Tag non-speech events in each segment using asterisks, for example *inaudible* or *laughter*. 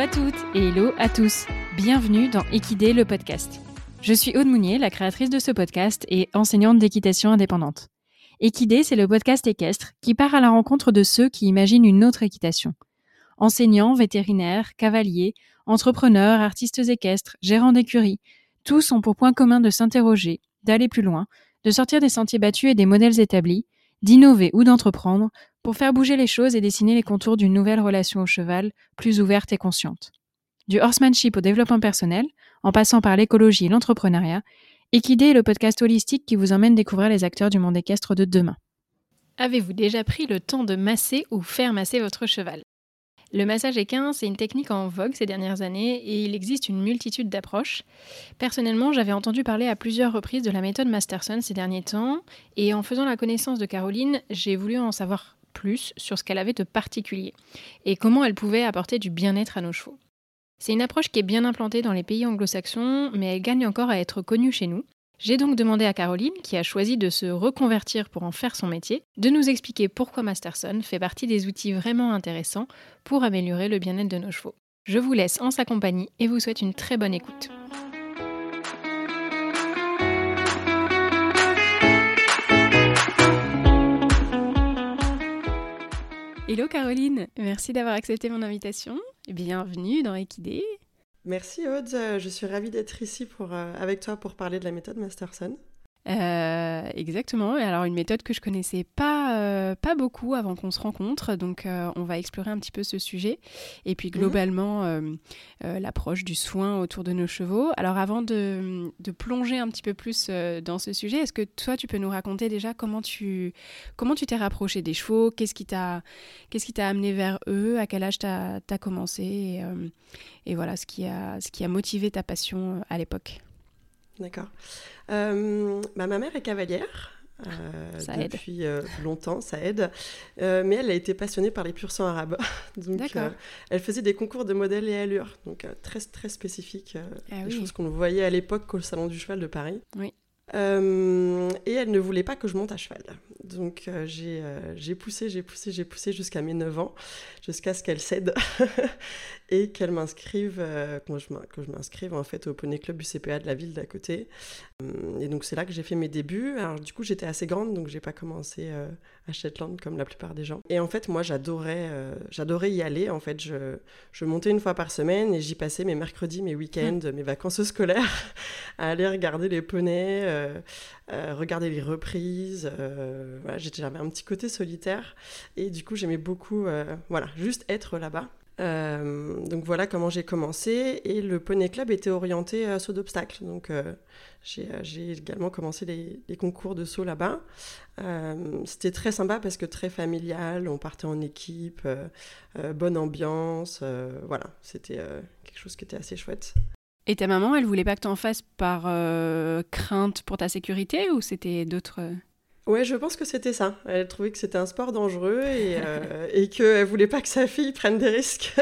à toutes et hello à tous. Bienvenue dans Equidé le podcast. Je suis Aude Mounier, la créatrice de ce podcast et enseignante d'équitation indépendante. Equidé, c'est le podcast équestre qui part à la rencontre de ceux qui imaginent une autre équitation. Enseignants, vétérinaires, cavaliers, entrepreneurs, artistes équestres, gérants d'écuries, tous ont pour point commun de s'interroger, d'aller plus loin, de sortir des sentiers battus et des modèles établis, d'innover ou d'entreprendre pour faire bouger les choses et dessiner les contours d'une nouvelle relation au cheval, plus ouverte et consciente. Du horsemanship au développement personnel, en passant par l'écologie et l'entrepreneuriat, Equidé est le podcast holistique qui vous emmène découvrir les acteurs du monde équestre de demain. Avez-vous déjà pris le temps de masser ou faire masser votre cheval? Le massage équin, c'est une technique en vogue ces dernières années et il existe une multitude d'approches. Personnellement, j'avais entendu parler à plusieurs reprises de la méthode Masterson ces derniers temps et en faisant la connaissance de Caroline, j'ai voulu en savoir plus sur ce qu'elle avait de particulier et comment elle pouvait apporter du bien-être à nos chevaux. C'est une approche qui est bien implantée dans les pays anglo-saxons, mais elle gagne encore à être connue chez nous. J'ai donc demandé à Caroline, qui a choisi de se reconvertir pour en faire son métier, de nous expliquer pourquoi Masterson fait partie des outils vraiment intéressants pour améliorer le bien-être de nos chevaux. Je vous laisse en sa compagnie et vous souhaite une très bonne écoute. Hello Caroline, merci d'avoir accepté mon invitation. Bienvenue dans Equidé. Merci Aude, je suis ravie d'être ici pour, euh, avec toi pour parler de la méthode Masterson. Euh, exactement. Alors une méthode que je connaissais pas euh, pas beaucoup avant qu'on se rencontre, donc euh, on va explorer un petit peu ce sujet. Et puis mhm. globalement l'approche du soin autour de nos chevaux. Alors avant de, de plonger un petit peu plus dans ce sujet, est-ce que toi tu peux nous raconter déjà comment tu comment tu t'es rapproché des chevaux, qu'est-ce qui t'a qu'est-ce qui t'a amené vers eux, à quel âge t'as as commencé? Et, et, voilà ce qui a ce qui a motivé ta passion à l'époque? D'accord. Euh, bah, ma mère est cavalière. Euh, ça depuis euh, longtemps, ça aide. mais elle a été passionnée par les pur sang arabes. *laughs* donc, elle faisait des concours de modèles et allures, donc très très spécifiques, ah des choses qu'on voyait à l'époque au salon du cheval de Paris. Oui. et elle ne voulait pas que je monte à cheval. Donc j'ai poussé, j'ai poussé, j'ai poussé jusqu'à mes 9 ans, jusqu'à ce qu'elle cède. *laughs* et qu'elle m'inscrive, euh, que je m'inscrive en fait au poney club du CPA de la ville d'à côté. Euh, et donc c'est là que j'ai fait mes débuts. Alors du coup j'étais assez grande donc j'ai pas commencé euh, à Shetland comme la plupart des gens. Et en fait moi j'adorais, j'adorais y aller. En fait je, je montais une fois par semaine et j'y passais mes mercredis, mes week-ends, mes vacances scolaires *laughs* à aller regarder les poneys, regarder les reprises. voilà, j'avais un petit côté solitaire et du coup j'aimais beaucoup, voilà, juste être là-bas. Euh, donc voilà comment j'ai commencé. Et le Poney Club était orienté à saut d'obstacles. Donc euh, euh, j'ai également commencé les, concours de saut là-bas. C'était très sympa parce que très familial. On partait en équipe, bonne ambiance. voilà, c'était quelque chose qui était assez chouette. Et ta maman, elle voulait pas que tu en fasses par crainte pour ta sécurité ou c'était d'autres... Ouais, je pense que c'était ça. Elle trouvait que c'était un sport dangereux et, euh, *laughs* et qu'elle voulait pas que sa fille prenne des risques.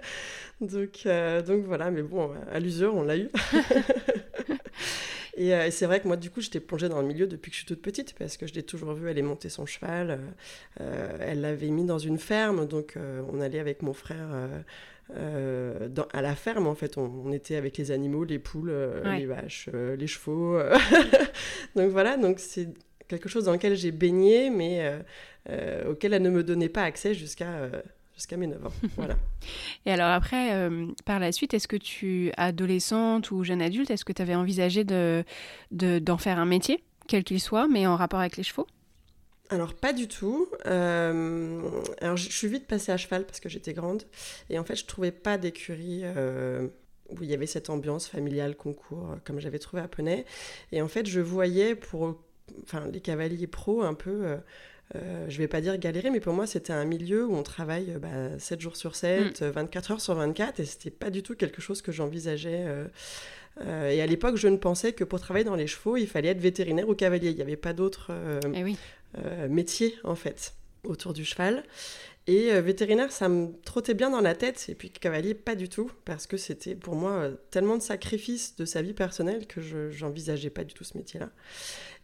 *laughs* donc, euh, donc voilà, mais bon, à l'usure, on l'a eu. *laughs* et, euh, et c'est vrai que moi, du coup, j'étais plongée dans le milieu depuis que je suis toute petite parce que je l'ai toujours vue aller monter son cheval. elle l'avait mis dans une ferme, donc on allait avec mon frère. dans, à la ferme, en fait, on, était avec les animaux, les poules, les vaches, les chevaux. donc voilà, donc c'est quelque chose dans lequel j'ai baigné, mais euh, euh, auquel elle ne me donnait pas accès jusqu'à euh, jusqu'à mes 9 ans. *laughs* Voilà. Et alors après, par la suite, est-ce que tu, adolescente ou jeune adulte, est-ce que tu avais envisagé de, d'en faire un métier, quel qu'il soit, mais en rapport avec les chevaux? Alors pas du tout. alors je suis vite passée à cheval parce que j'étais grande et en fait je trouvais pas d'écurie où il y avait cette ambiance familiale concours comme j'avais trouvé à Poney et en fait je voyais pour enfin, les cavaliers pros un peu. Euh, euh, je vais pas dire galérer, mais pour moi, c'était un milieu où on travaille bah, 7 jours sur 7, 24 mm. heures sur 24, et c'était pas du tout quelque chose que j'envisageais. Euh, et à l'époque, je ne pensais que pour travailler dans les chevaux, il fallait être vétérinaire ou cavalier. Il n'y avait pas d'autres eh métiers, en fait, autour du cheval. Et vétérinaire, ça me trottait bien dans la tête, et puis cavalier, pas du tout, parce que c'était pour moi tellement de sacrifices de sa vie personnelle que je n'envisageais pas du tout ce métier-là.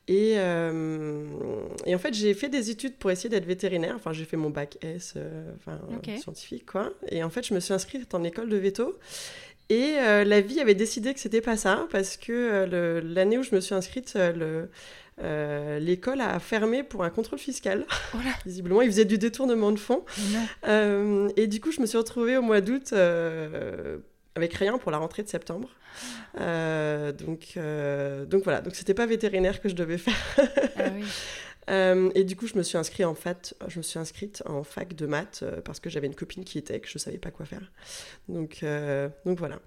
Et, et, en fait, j'ai fait des études pour essayer d'être vétérinaire. Enfin, j'ai fait mon bac S, enfin, scientifique, quoi. Et en fait, je me suis inscrite en école de veto. Et la vie avait décidé que c'était pas ça, parce que l'année où je me suis inscrite, le, euh, l'école a fermé pour un contrôle fiscal. *laughs* Visiblement, ils faisaient du détournement de fonds. Euh, et du coup, je me suis retrouvée au mois d'août euh, avec rien pour la rentrée de septembre. donc, donc voilà, donc c'était pas vétérinaire que je devais faire. Ah *laughs* et du coup, je me suis inscrite en fac, je me suis inscrite en fac de maths parce que j'avais une copine qui était, que je savais pas quoi faire. Donc, donc voilà.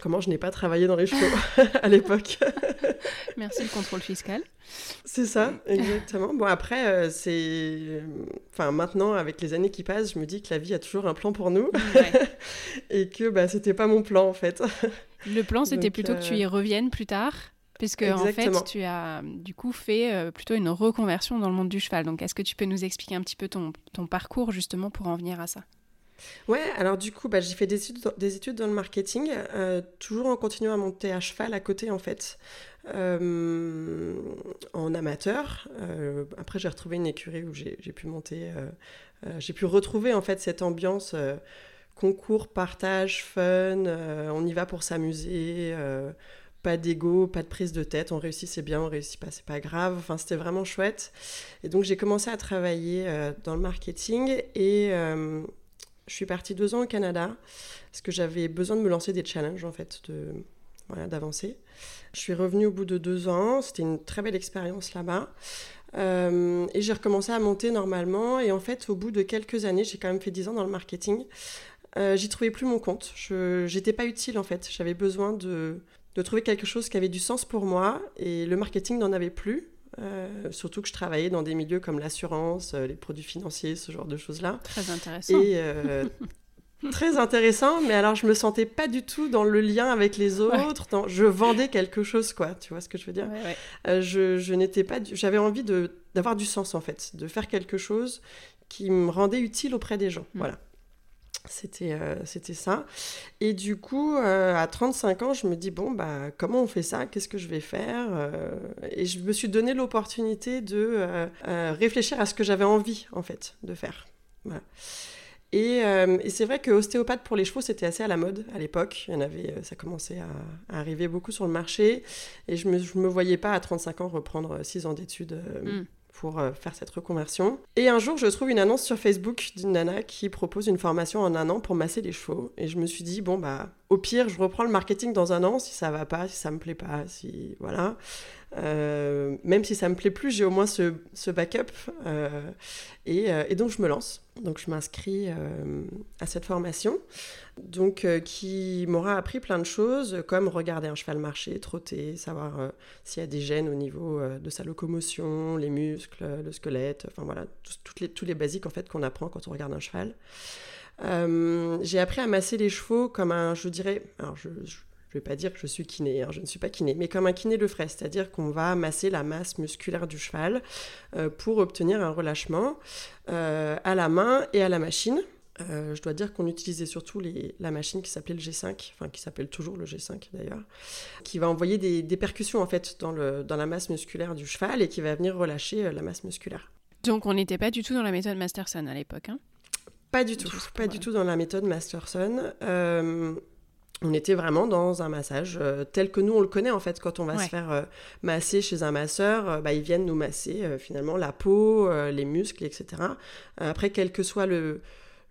Comment je n'ai pas travaillé dans les chevaux *laughs* à l'époque. Merci le contrôle fiscal. C'est ça, exactement. Bon après, euh, c'est, enfin maintenant avec les années qui passent, je me dis que la vie a toujours un plan pour nous *laughs* et que bah c'était pas mon plan en fait. Le plan c'était plutôt que tu y euh, reviennes plus tard. Puisque en fait, tu as du coup fait euh, plutôt une reconversion dans le monde du cheval. Donc, est-ce que tu peux nous expliquer un petit peu ton, ton parcours justement pour en venir à ça? Ouais, alors du coup, bah, j'ai fait des études, des études dans le marketing, euh, toujours en continuant à monter à cheval à côté en fait, euh, en amateur. Euh, après, j'ai retrouvé une écurie où j'ai pu monter, j'ai pu retrouver en fait cette ambiance concours, partage, fun, on y va pour s'amuser. pas d'ego, pas de prise de tête, on réussit c'est bien, on réussit pas c'est pas grave, enfin c'était vraiment chouette. Et donc j'ai commencé à travailler dans le marketing et je suis partie deux ans au Canada parce que j'avais besoin de me lancer des challenges en fait, de voilà, d'avancer. Je suis revenue au bout de deux ans. C'était une très belle expérience là-bas. Euh, et j'ai recommencé à monter normalement. Et en fait, au bout de quelques années, j'ai quand même fait dix ans dans le marketing. Euh, j'y trouvais plus mon compte. Je n'étais pas utile en fait. J'avais besoin de, de trouver quelque chose qui avait du sens pour moi. Et le marketing n'en avait plus. Euh, surtout que je travaillais dans des milieux comme l'assurance, euh, les produits financiers, ce genre de choses-là. Très intéressant. Et euh, *laughs* très intéressant, mais alors je me sentais pas du tout dans le lien avec les autres. je vendais quelque chose, quoi. Tu vois ce que je veux dire Je, je n'étais pas. J'avais envie de d'avoir du sens en fait, de faire quelque chose qui me rendait utile auprès des gens. Mm. Voilà. C'était euh, c'était ça. Et du coup, euh, à 35 ans, je me dis, bon, bah, comment on fait ça? Qu'est-ce que je vais faire? Euh, Et je me suis donné l'opportunité de réfléchir à ce que j'avais envie, en fait, de faire. Et, c'est vrai que ostéopathe pour les chevaux, c'était assez à la mode à l'époque. Il y en avait, ça commençait à, arriver beaucoup sur le marché. Et je ne me, je me, voyais pas à 35 ans reprendre 6 ans d'études. Mm pour euh, faire cette reconversion. Et un jour, je trouve une annonce sur Facebook d'une nana qui propose une formation en un an pour masser les chevaux. Et je me suis dit, bon, bah, au pire, je reprends le marketing dans un an si ça va pas, si ça me plaît pas, si. Voilà. Euh, même si ça me plaît plus, j'ai au moins ce, backup. Euh, et, et, donc, je me lance. Donc, je m'inscris à cette formation donc euh, qui m'aura appris plein de choses, comme regarder un cheval marcher, trotter, savoir euh, s'il y a des gènes au niveau euh, de sa locomotion, les muscles, le squelette, enfin voilà, les, tous les basiques en fait qu'on apprend quand on regarde un cheval. J'ai appris à masser les chevaux comme un, je dirais, alors je, je vais pas dire que je suis kiné, hein, je ne suis pas kiné, mais comme un kiné le ferait, c'est-à-dire qu'on va masser la masse musculaire du cheval pour obtenir un relâchement à la main et à la machine. Euh, je dois dire qu'on utilisait surtout la machine qui s'appelait le G5, enfin qui s'appelle toujours le G5 d'ailleurs, qui va envoyer des, percussions en fait dans, la masse musculaire du cheval et qui va venir relâcher euh, la masse musculaire. Donc on n'était pas du tout dans la méthode Masterson à l'époque hein? Pas du tout, pas du tout dans la méthode Masterson. Euh, on était vraiment dans un massage tel que nous on le connaît en fait quand on va se faire masser chez un masseur, bah, ils viennent nous masser finalement la peau, les muscles, etc. après quel que soit le,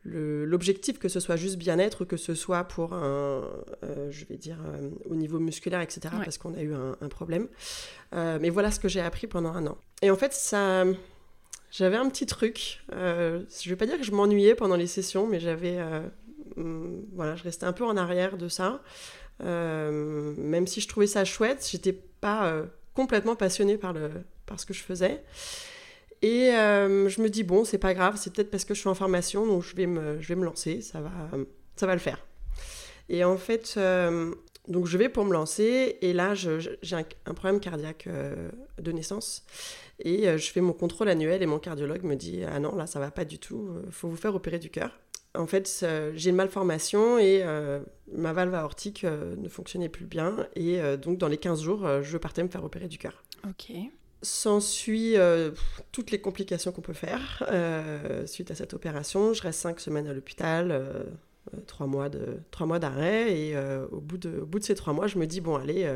l'objectif, que ce soit juste bien-être, que ce soit pour un, euh, je vais dire, euh, au niveau musculaire, etc., parce qu'on a eu un, problème. Euh, mais voilà ce que j'ai appris pendant un an. Et en fait, ça, j'avais un petit truc. je vais pas dire que je m'ennuyais pendant les sessions, mais j'avais, mm, voilà, je restais un peu en arrière de ça. même si je trouvais ça chouette, j'étais pas complètement passionnée par le, par ce que je faisais. Et euh, je me dis, bon, c'est pas grave, c'est peut-être parce que je suis en formation, donc je vais me, je vais me lancer, ça va, ça va le faire. Et en fait, euh, donc je vais pour me lancer, et là, j'ai un, problème cardiaque euh, de naissance. Et je fais mon contrôle annuel, et mon cardiologue me dit, ah non, là, ça va pas du tout, il faut vous faire opérer du cœur. En fait, j'ai une malformation et ma valve aortique ne fonctionnait plus bien. Et donc, dans les 15 jours, je partais me faire opérer du cœur. Ok. S'ensuit toutes les complications qu'on peut faire suite à cette opération. Je reste cinq semaines à l'hôpital, trois mois de trois mois d'arrêt, et au, bout de, au bout de ces trois mois, je me dis bon allez,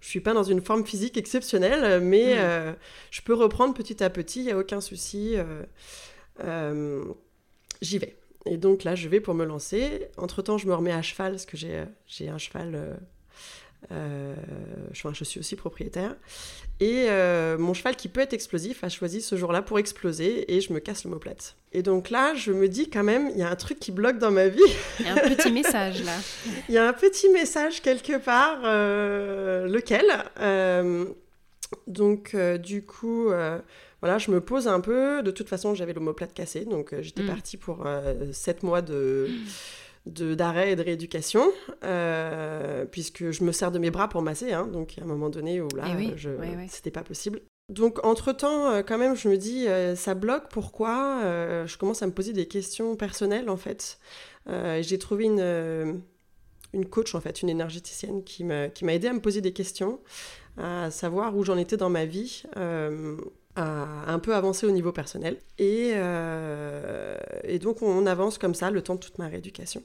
je suis pas dans une forme physique exceptionnelle, mais je peux reprendre petit à petit, il y a aucun souci. J'y vais. Et donc là, je vais pour me lancer. Entre-temps, je me remets à cheval, parce que j'ai un cheval... Euh, euh, je, suis aussi propriétaire. Et euh, mon cheval, qui peut être explosif, a choisi ce jour-là pour exploser et je me casse l'omoplate. Et donc là, je me dis quand même, il y a un truc qui bloque dans ma vie. Il y a un petit message là. *laughs* Il y a un petit message quelque part. lequel Donc, du coup voilà, je me pose un peu. De toute façon, j'avais l'omoplate cassée, donc euh, j'étais mm. partie pour euh, sept mois de *clears throat* d'arrêt et de rééducation, euh, puisque je me sers de mes bras pour masser, hein, donc à un moment donné où là, eh c'était pas possible. Donc entre-temps, quand même, je me dis, ça bloque, pourquoi Je commence à me poser des questions personnelles, en fait. J'ai trouvé une, une coach, en fait, une énergéticienne qui m'a aidé à me poser des questions, à savoir où j'en étais dans ma vie, un peu avancé au niveau personnel. Et, euh, et, donc on avance comme ça le temps de toute ma rééducation.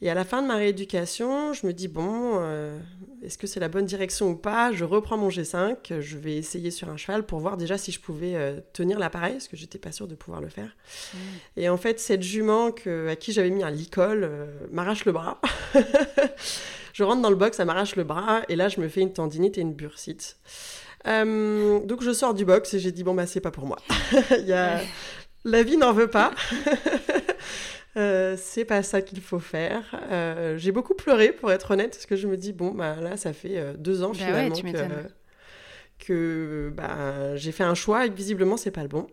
Et à la fin de ma rééducation, je me dis, bon, euh, est-ce que c'est la bonne direction ou pas? Je reprends mon G5, je vais essayer sur un cheval pour voir déjà si je pouvais euh, tenir l'appareil, parce que j'étais pas sûre de pouvoir le faire. Mmh. Et en fait, cette jument que, à qui j'avais mis un licol m'arrache le bras. *laughs* je rentre dans le box, ça m'arrache le bras, et là je me fais une tendinite et une bursite. Euh, donc je sors du box et j'ai dit bon bah c'est pas pour moi. *laughs* Il y a... La vie n'en veut pas. *laughs* euh, c'est pas ça qu'il faut faire. Euh, j'ai beaucoup pleuré pour être honnête parce que je me dis bon bah là ça fait euh, deux ans bah finalement que, que bah, j'ai fait un choix et que visiblement c'est pas le bon.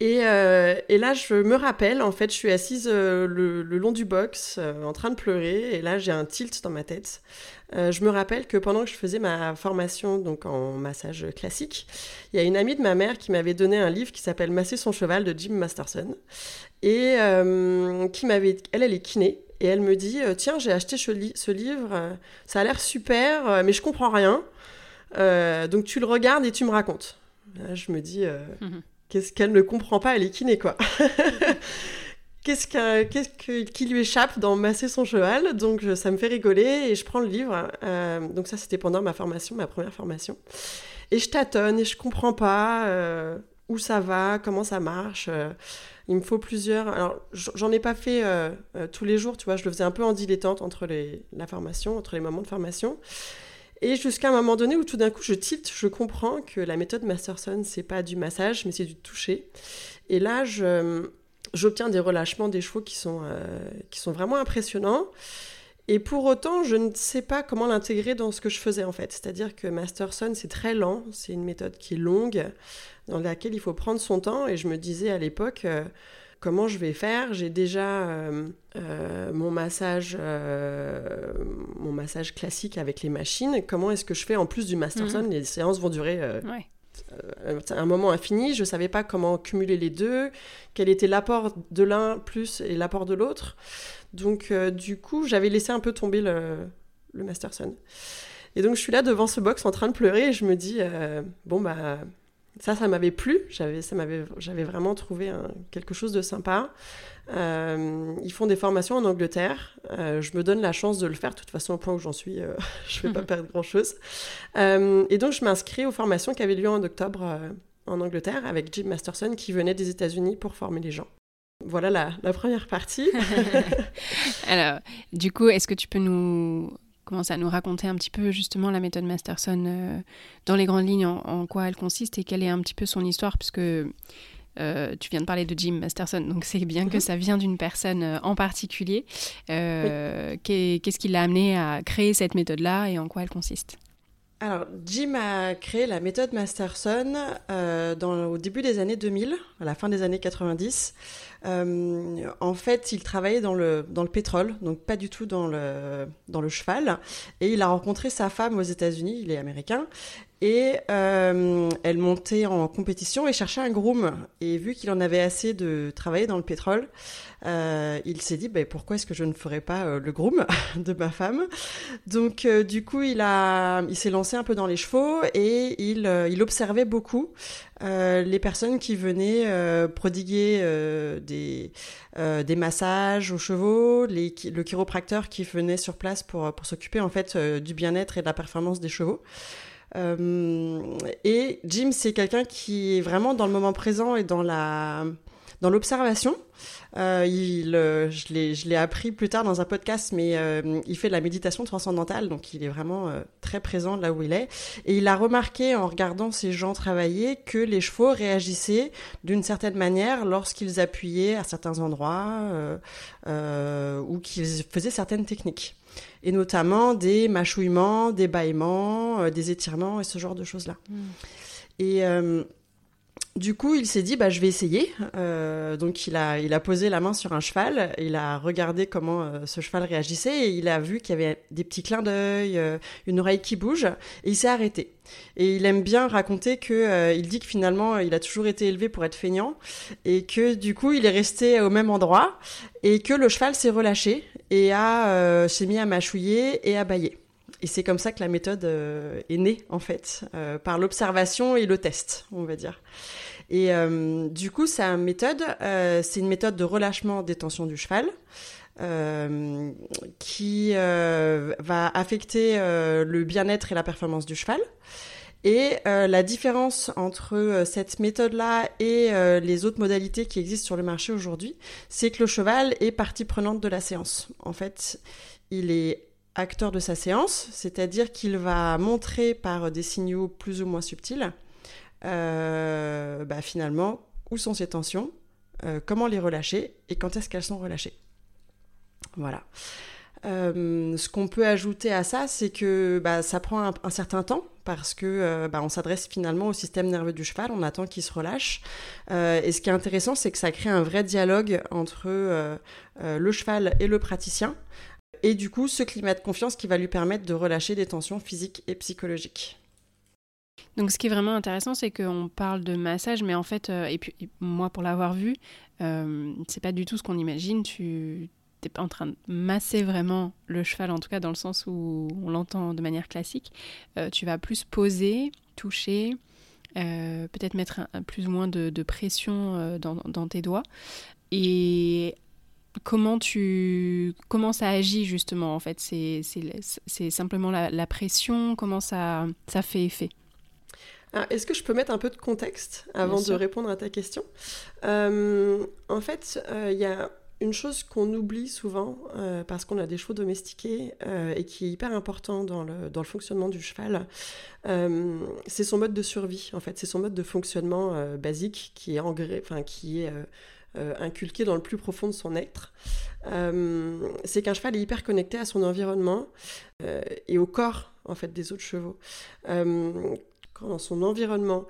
Et, et, là, je me rappelle, en fait, je suis assise le, le, long du box en train de pleurer, et là, j'ai un tilt dans ma tête. Euh, je me rappelle que pendant que je faisais ma formation donc en massage classique, il y a une amie de ma mère qui m'avait donné un livre qui s'appelle Masser son cheval de Jim Masterson et euh, qui m'avait, elle, elle est kiné et elle me dit euh, tiens j'ai acheté ce, livre, ça a l'air super mais je comprends rien, donc tu le regardes et tu me racontes. je me dis mhm. Qu'est-ce qu'elle ne comprend pas, elle est kiné quoi. *laughs* qu'est-ce, qui lui échappe dans masser son cheval? Donc ça me fait rigoler et je prends le livre. Euh, donc ça c'était pendant ma formation, ma première formation. Et je tâtonne et je comprends pas euh, où ça va, comment ça marche. Euh, il me faut plusieurs. Alors j'en ai pas fait tous les jours, tu vois. Je le faisais un peu en dilettante entre les, la formation, entre les moments de formation. Et jusqu'à un moment donné où tout d'un coup je tilte, je comprends que la méthode Masterson, c'est pas du massage, mais c'est du toucher. Et là, j'obtiens des relâchements des chevaux qui sont, euh, qui sont vraiment impressionnants. Et pour autant, je ne sais pas comment l'intégrer dans ce que je faisais en fait. C'est-à-dire que Masterson, c'est très lent, c'est une méthode qui est longue, dans laquelle il faut prendre son temps. Et je me disais à l'époque, euh, comment je vais faire J'ai déjà euh, mon, massage, mon massage classique avec les machines. Comment est-ce que je fais en plus du Masterson mhm. Les séances vont durer euh, un moment infini, je ne savais pas comment cumuler les deux, quel était l'apport de l'un plus et l'apport de l'autre. Donc euh, du coup, j'avais laissé un peu tomber le, le, Masterson. Et donc je suis là devant ce box en train de pleurer et je me dis, euh, bon bah ça, ça m'avait plu. J'avais, ça m'avait, j'avais vraiment trouvé quelque chose de sympa. Euh, ils font des formations en Angleterre. Euh, je me donne la chance de le faire. De toute façon, au point où j'en suis, euh, *laughs* je ne vais pas *laughs* perdre grand-chose. et donc, je m'inscris aux formations qui avaient lieu en octobre en Angleterre avec Jim Masterson qui venait des États-Unis pour former les gens. Voilà la, la première partie. *laughs* Alors, du coup, est-ce que tu peux nous commencer à nous raconter un petit peu justement la méthode Masterson dans les grandes lignes, en, quoi elle consiste et quelle est un petit peu son histoire, puisque euh, tu viens de parler de Jim Masterson, donc c'est bien que mhm. ça vient d'une personne euh, en particulier. Euh, qu'est-ce qui l'a amené à créer cette méthode-là et en quoi elle consiste? Alors, Jim a créé la méthode Masterson dans, au début des années 2000, à la fin des années 90. En fait, il travaillait dans le, dans le pétrole, donc pas du tout dans le, dans le cheval. Et il a rencontré sa femme aux États-Unis, il est américain, Et euh, elle montait en compétition et cherchait un groom. Et vu qu'il en avait assez de travailler dans le pétrole, euh, il s'est dit bah, pourquoi est-ce que je ne ferais pas euh, le groom *laughs* de ma femme? Donc euh, du coup, il il s'est lancé un peu dans les chevaux et il, euh, il observait beaucoup les personnes qui venaient prodiguer des, des massages aux chevaux, les, le chiropracteur qui venait sur place pour, pour s'occuper en fait du bien-être et de la performance des chevaux. Euh, et Jim, c'est quelqu'un qui est vraiment dans le moment présent et dans la dans l'observation. Euh, il, euh, je l'ai appris plus tard dans un podcast, mais euh, il fait de la méditation transcendantale, donc il est vraiment très présent là où il est. Et il a remarqué en regardant ces gens travailler que les chevaux réagissaient d'une certaine manière lorsqu'ils appuyaient à certains endroits ou qu'ils faisaient certaines techniques et notamment des mâchouillements, des bâillements, euh, des étirements et ce genre de choses-là. Mm. Et euh, du coup, il s'est dit, bah, je vais essayer. Euh, donc, il a, il a posé la main sur un cheval, il a regardé comment euh, ce cheval réagissait et il a vu qu'il y avait des petits clins d'œil, euh, une oreille qui bouge, et il s'est arrêté. Et il aime bien raconter que, il dit que finalement, il a toujours été élevé pour être feignant et que du coup, il est resté au même endroit et que le cheval s'est relâché et a s'est mis à mâchouiller et à bailler. Et c'est comme ça que la méthode euh, est née, en fait, euh, par l'observation et le test, on va dire. Et euh, du coup, sa méthode, c'est une méthode de relâchement des tensions du cheval. qui va affecter le bien-être et la performance du cheval. Et la différence entre cette méthode-là et les autres modalités qui existent sur le marché aujourd'hui, c'est que le cheval est partie prenante de la séance. En fait, il est acteur de sa séance, c'est-à-dire qu'il va montrer par des signaux plus ou moins subtils, euh, bah, finalement, où sont ses tensions, euh, comment les relâcher et quand est-ce qu'elles sont relâchées. Voilà. Euh, ce qu'on peut ajouter à ça, c'est que bah, ça prend un, certain temps parce que bah, on s'adresse finalement au système nerveux du cheval, on attend qu'il se relâche. et ce qui est intéressant, c'est que ça crée un vrai dialogue entre le cheval et le praticien et du coup ce climat de confiance qui va lui permettre de relâcher des tensions physiques et psychologiques. Donc ce qui est vraiment intéressant, c'est qu'on parle de massage, mais en fait, euh, et puis moi pour l'avoir vu, euh, c'est pas du tout ce qu'on imagine. Tu n'es pas en train de masser vraiment le cheval, en tout cas dans le sens où on l'entend de manière classique. Euh, tu vas plus poser, toucher, peut-être mettre un, plus ou moins de, pression dans, dans, tes doigts. Et comment tu comment ça agit justement en fait? C'est simplement la, pression? Comment ça ça fait effet? Est-ce que je peux mettre un peu de contexte avant de répondre à ta question? Euh, En fait, euh, il y a une chose qu'on oublie souvent euh, parce qu'on a des chevaux domestiqués et qui est hyper important dans le, dans le fonctionnement du cheval, c'est son mode de survie. En fait, c'est son mode de fonctionnement basique qui est, enfin, qui est euh, inculqué dans le plus profond de son être. Euh, c'est qu'un cheval est hyper connecté à son environnement euh, et au corps en fait des autres chevaux. quand dans son environnement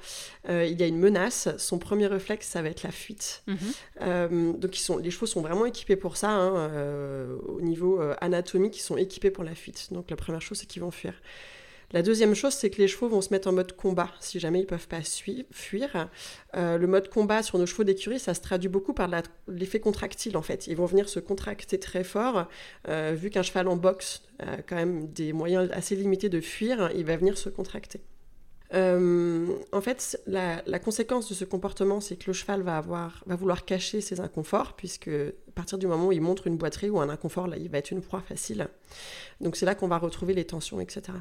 il y a une menace, son premier réflexe ça va être la fuite. Mhm. donc ils sont, les chevaux sont vraiment équipés pour ça. Hein, au niveau anatomique, ils sont équipés pour la fuite. Donc la première chose c'est qu'ils vont fuir. La deuxième chose, c'est que les chevaux vont se mettre en mode combat si jamais ils peuvent pas fuir. Euh, le mode combat sur nos chevaux d'écurie, ça se traduit beaucoup par l'effet contractile en fait. Ils vont venir se contracter très fort. Euh, vu qu'un cheval en boxe a quand même des moyens assez limités de fuir, il va venir se contracter. Euh, en fait, la, conséquence de ce comportement, c'est que le cheval va vouloir cacher ses inconforts, puisque à partir du moment où il montre une boiterie ou un inconfort, là, il va être une proie facile. Donc c'est là qu'on va retrouver les tensions, etc.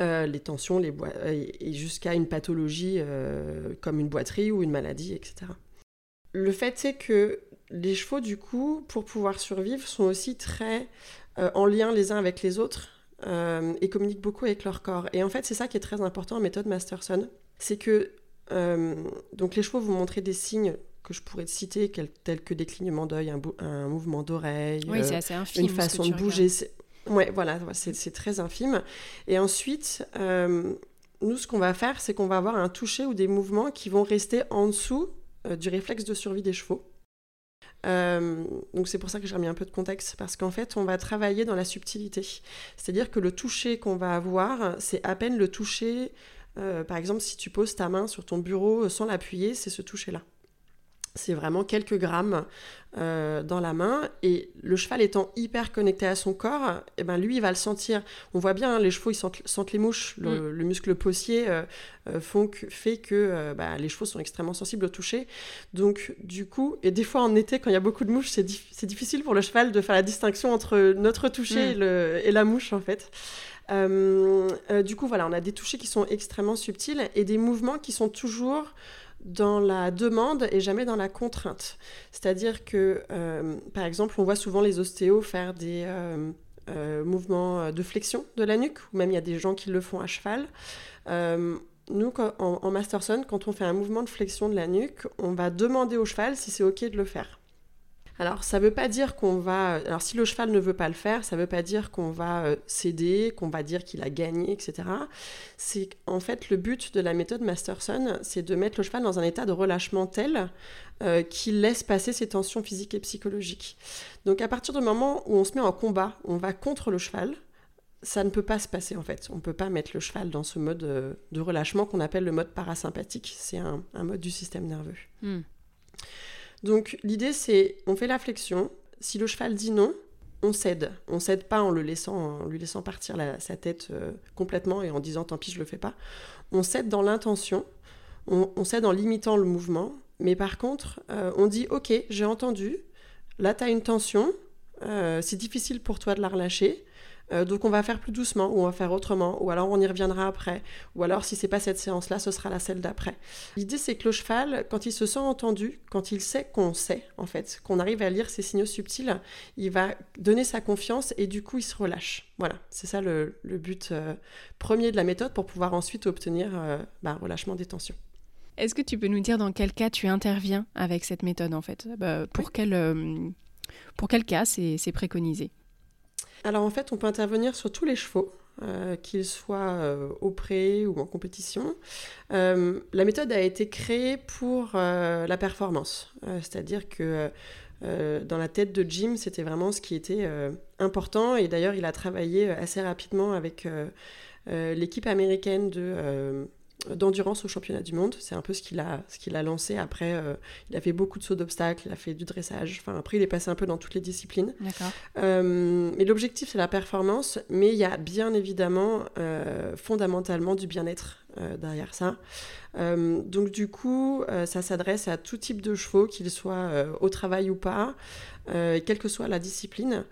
Euh, les tensions, les euh, et jusqu'à une pathologie euh, comme une boiterie ou une maladie, etc. Le fait c'est que les chevaux, du coup, pour pouvoir survivre, sont aussi très en lien les uns avec les autres et communiquent beaucoup avec leur corps. Et en fait, c'est ça qui est très important en méthode Masterson, c'est que donc les chevaux vous montrer des signes que je pourrais citer, tels que des clignements d'œil, un, mouvement d'oreille, une façon de bouger. Ouais, voilà, c'est très infime. Et ensuite, euh, nous, ce qu'on va faire, c'est qu'on va avoir un toucher ou des mouvements qui vont rester en dessous euh, du réflexe de survie des chevaux. Euh, donc c'est pour ça que j'ai remis un peu de contexte, parce qu'en fait, on va travailler dans la subtilité. C'est-à-dire que le toucher qu'on va avoir, c'est à peine le toucher par exemple, si tu poses ta main sur ton bureau sans l'appuyer, c'est ce toucher-là. C'est vraiment quelques grammes euh, dans la main. Et le cheval étant hyper connecté à son corps, eh ben lui, il va le sentir. On voit bien, hein, les chevaux, ils sentent, les mouches. Le, mm. muscle possier euh, euh, font fait que bah, les chevaux sont extrêmement sensibles au toucher. Donc, du coup, et des fois en été, quand il y a beaucoup de mouches, c'est, difficile pour le cheval de faire la distinction entre notre toucher mm. et, la mouche, en fait. du coup, voilà, on a des touchés qui sont extrêmement subtils et des mouvements qui sont toujours dans la demande et jamais dans la contrainte. C'est-à-dire que, euh, par exemple, on voit souvent les ostéos faire des euh, euh, mouvements de flexion de la nuque, ou même il y a des gens qui le font à cheval. nous, en, en Masterson, quand on fait un mouvement de flexion de la nuque, on va demander au cheval si c'est OK de le faire. Alors, ça ne veut pas dire qu'on va. Alors, si le cheval ne veut pas le faire, ça ne veut pas dire qu'on va euh, céder, qu'on va dire qu'il a gagné, etc. C'est en fait le but de la méthode Masterson, c'est de mettre le cheval dans un état de relâchement tel euh, qu'il laisse passer ses tensions physiques et psychologiques. Donc, à partir du moment où on se met en combat, on va contre le cheval, ça ne peut pas se passer en fait. On ne peut pas mettre le cheval dans ce mode euh, de relâchement qu'on appelle le mode parasympathique. C'est un, mode du système nerveux. Hmm. Donc l'idée c'est, on fait la flexion. Si le cheval dit non, on cède. On cède pas en le laissant, en lui laissant partir sa tête euh, complètement et en disant tant pis je le fais pas. On cède dans l'intention. On, cède en limitant le mouvement. Mais par contre, euh, on dit ok, j'ai entendu. Là tu as une tension. Euh, c'est difficile pour toi de la relâcher. Euh, donc on va faire plus doucement, ou on va faire autrement, ou alors on y reviendra après, ou alors si c'est pas cette séance-là, ce sera la celle d'après. L'idée c'est que le cheval, quand il se sent entendu, quand il sait qu'on sait en fait, qu'on arrive à lire ces signaux subtils, il va donner sa confiance et du coup il se relâche. Voilà, c'est ça le, but euh, premier de la méthode pour pouvoir ensuite obtenir un euh, bah, relâchement des tensions. Est-ce que tu peux nous dire dans quel cas tu interviens avec cette méthode en fait? Bah, pour, quel, pour quel cas c'est préconisé? Alors en fait, on peut intervenir sur tous les chevaux. Euh, qu'ils soient euh, au pré ou en compétition. Euh, la méthode a été créée pour la performance, c'est-à-dire que dans la tête de Jim, c'était vraiment ce qui était important, et d'ailleurs il a travaillé assez rapidement avec l'équipe américaine de d'endurance au championnat du monde. C'est un peu ce qu'il a, ce qu'il a lancé. Après, euh, il a fait beaucoup de sauts d'obstacles, il a fait du dressage. Enfin, après, il est passé un peu dans toutes les disciplines. Euh, mais l'objectif, c'est la performance. Mais il y a bien évidemment, euh, fondamentalement, du bien-être derrière ça. donc, du coup, ça s'adresse à tout type de chevaux, qu'ils soient au travail ou pas, quelle que soit la discipline.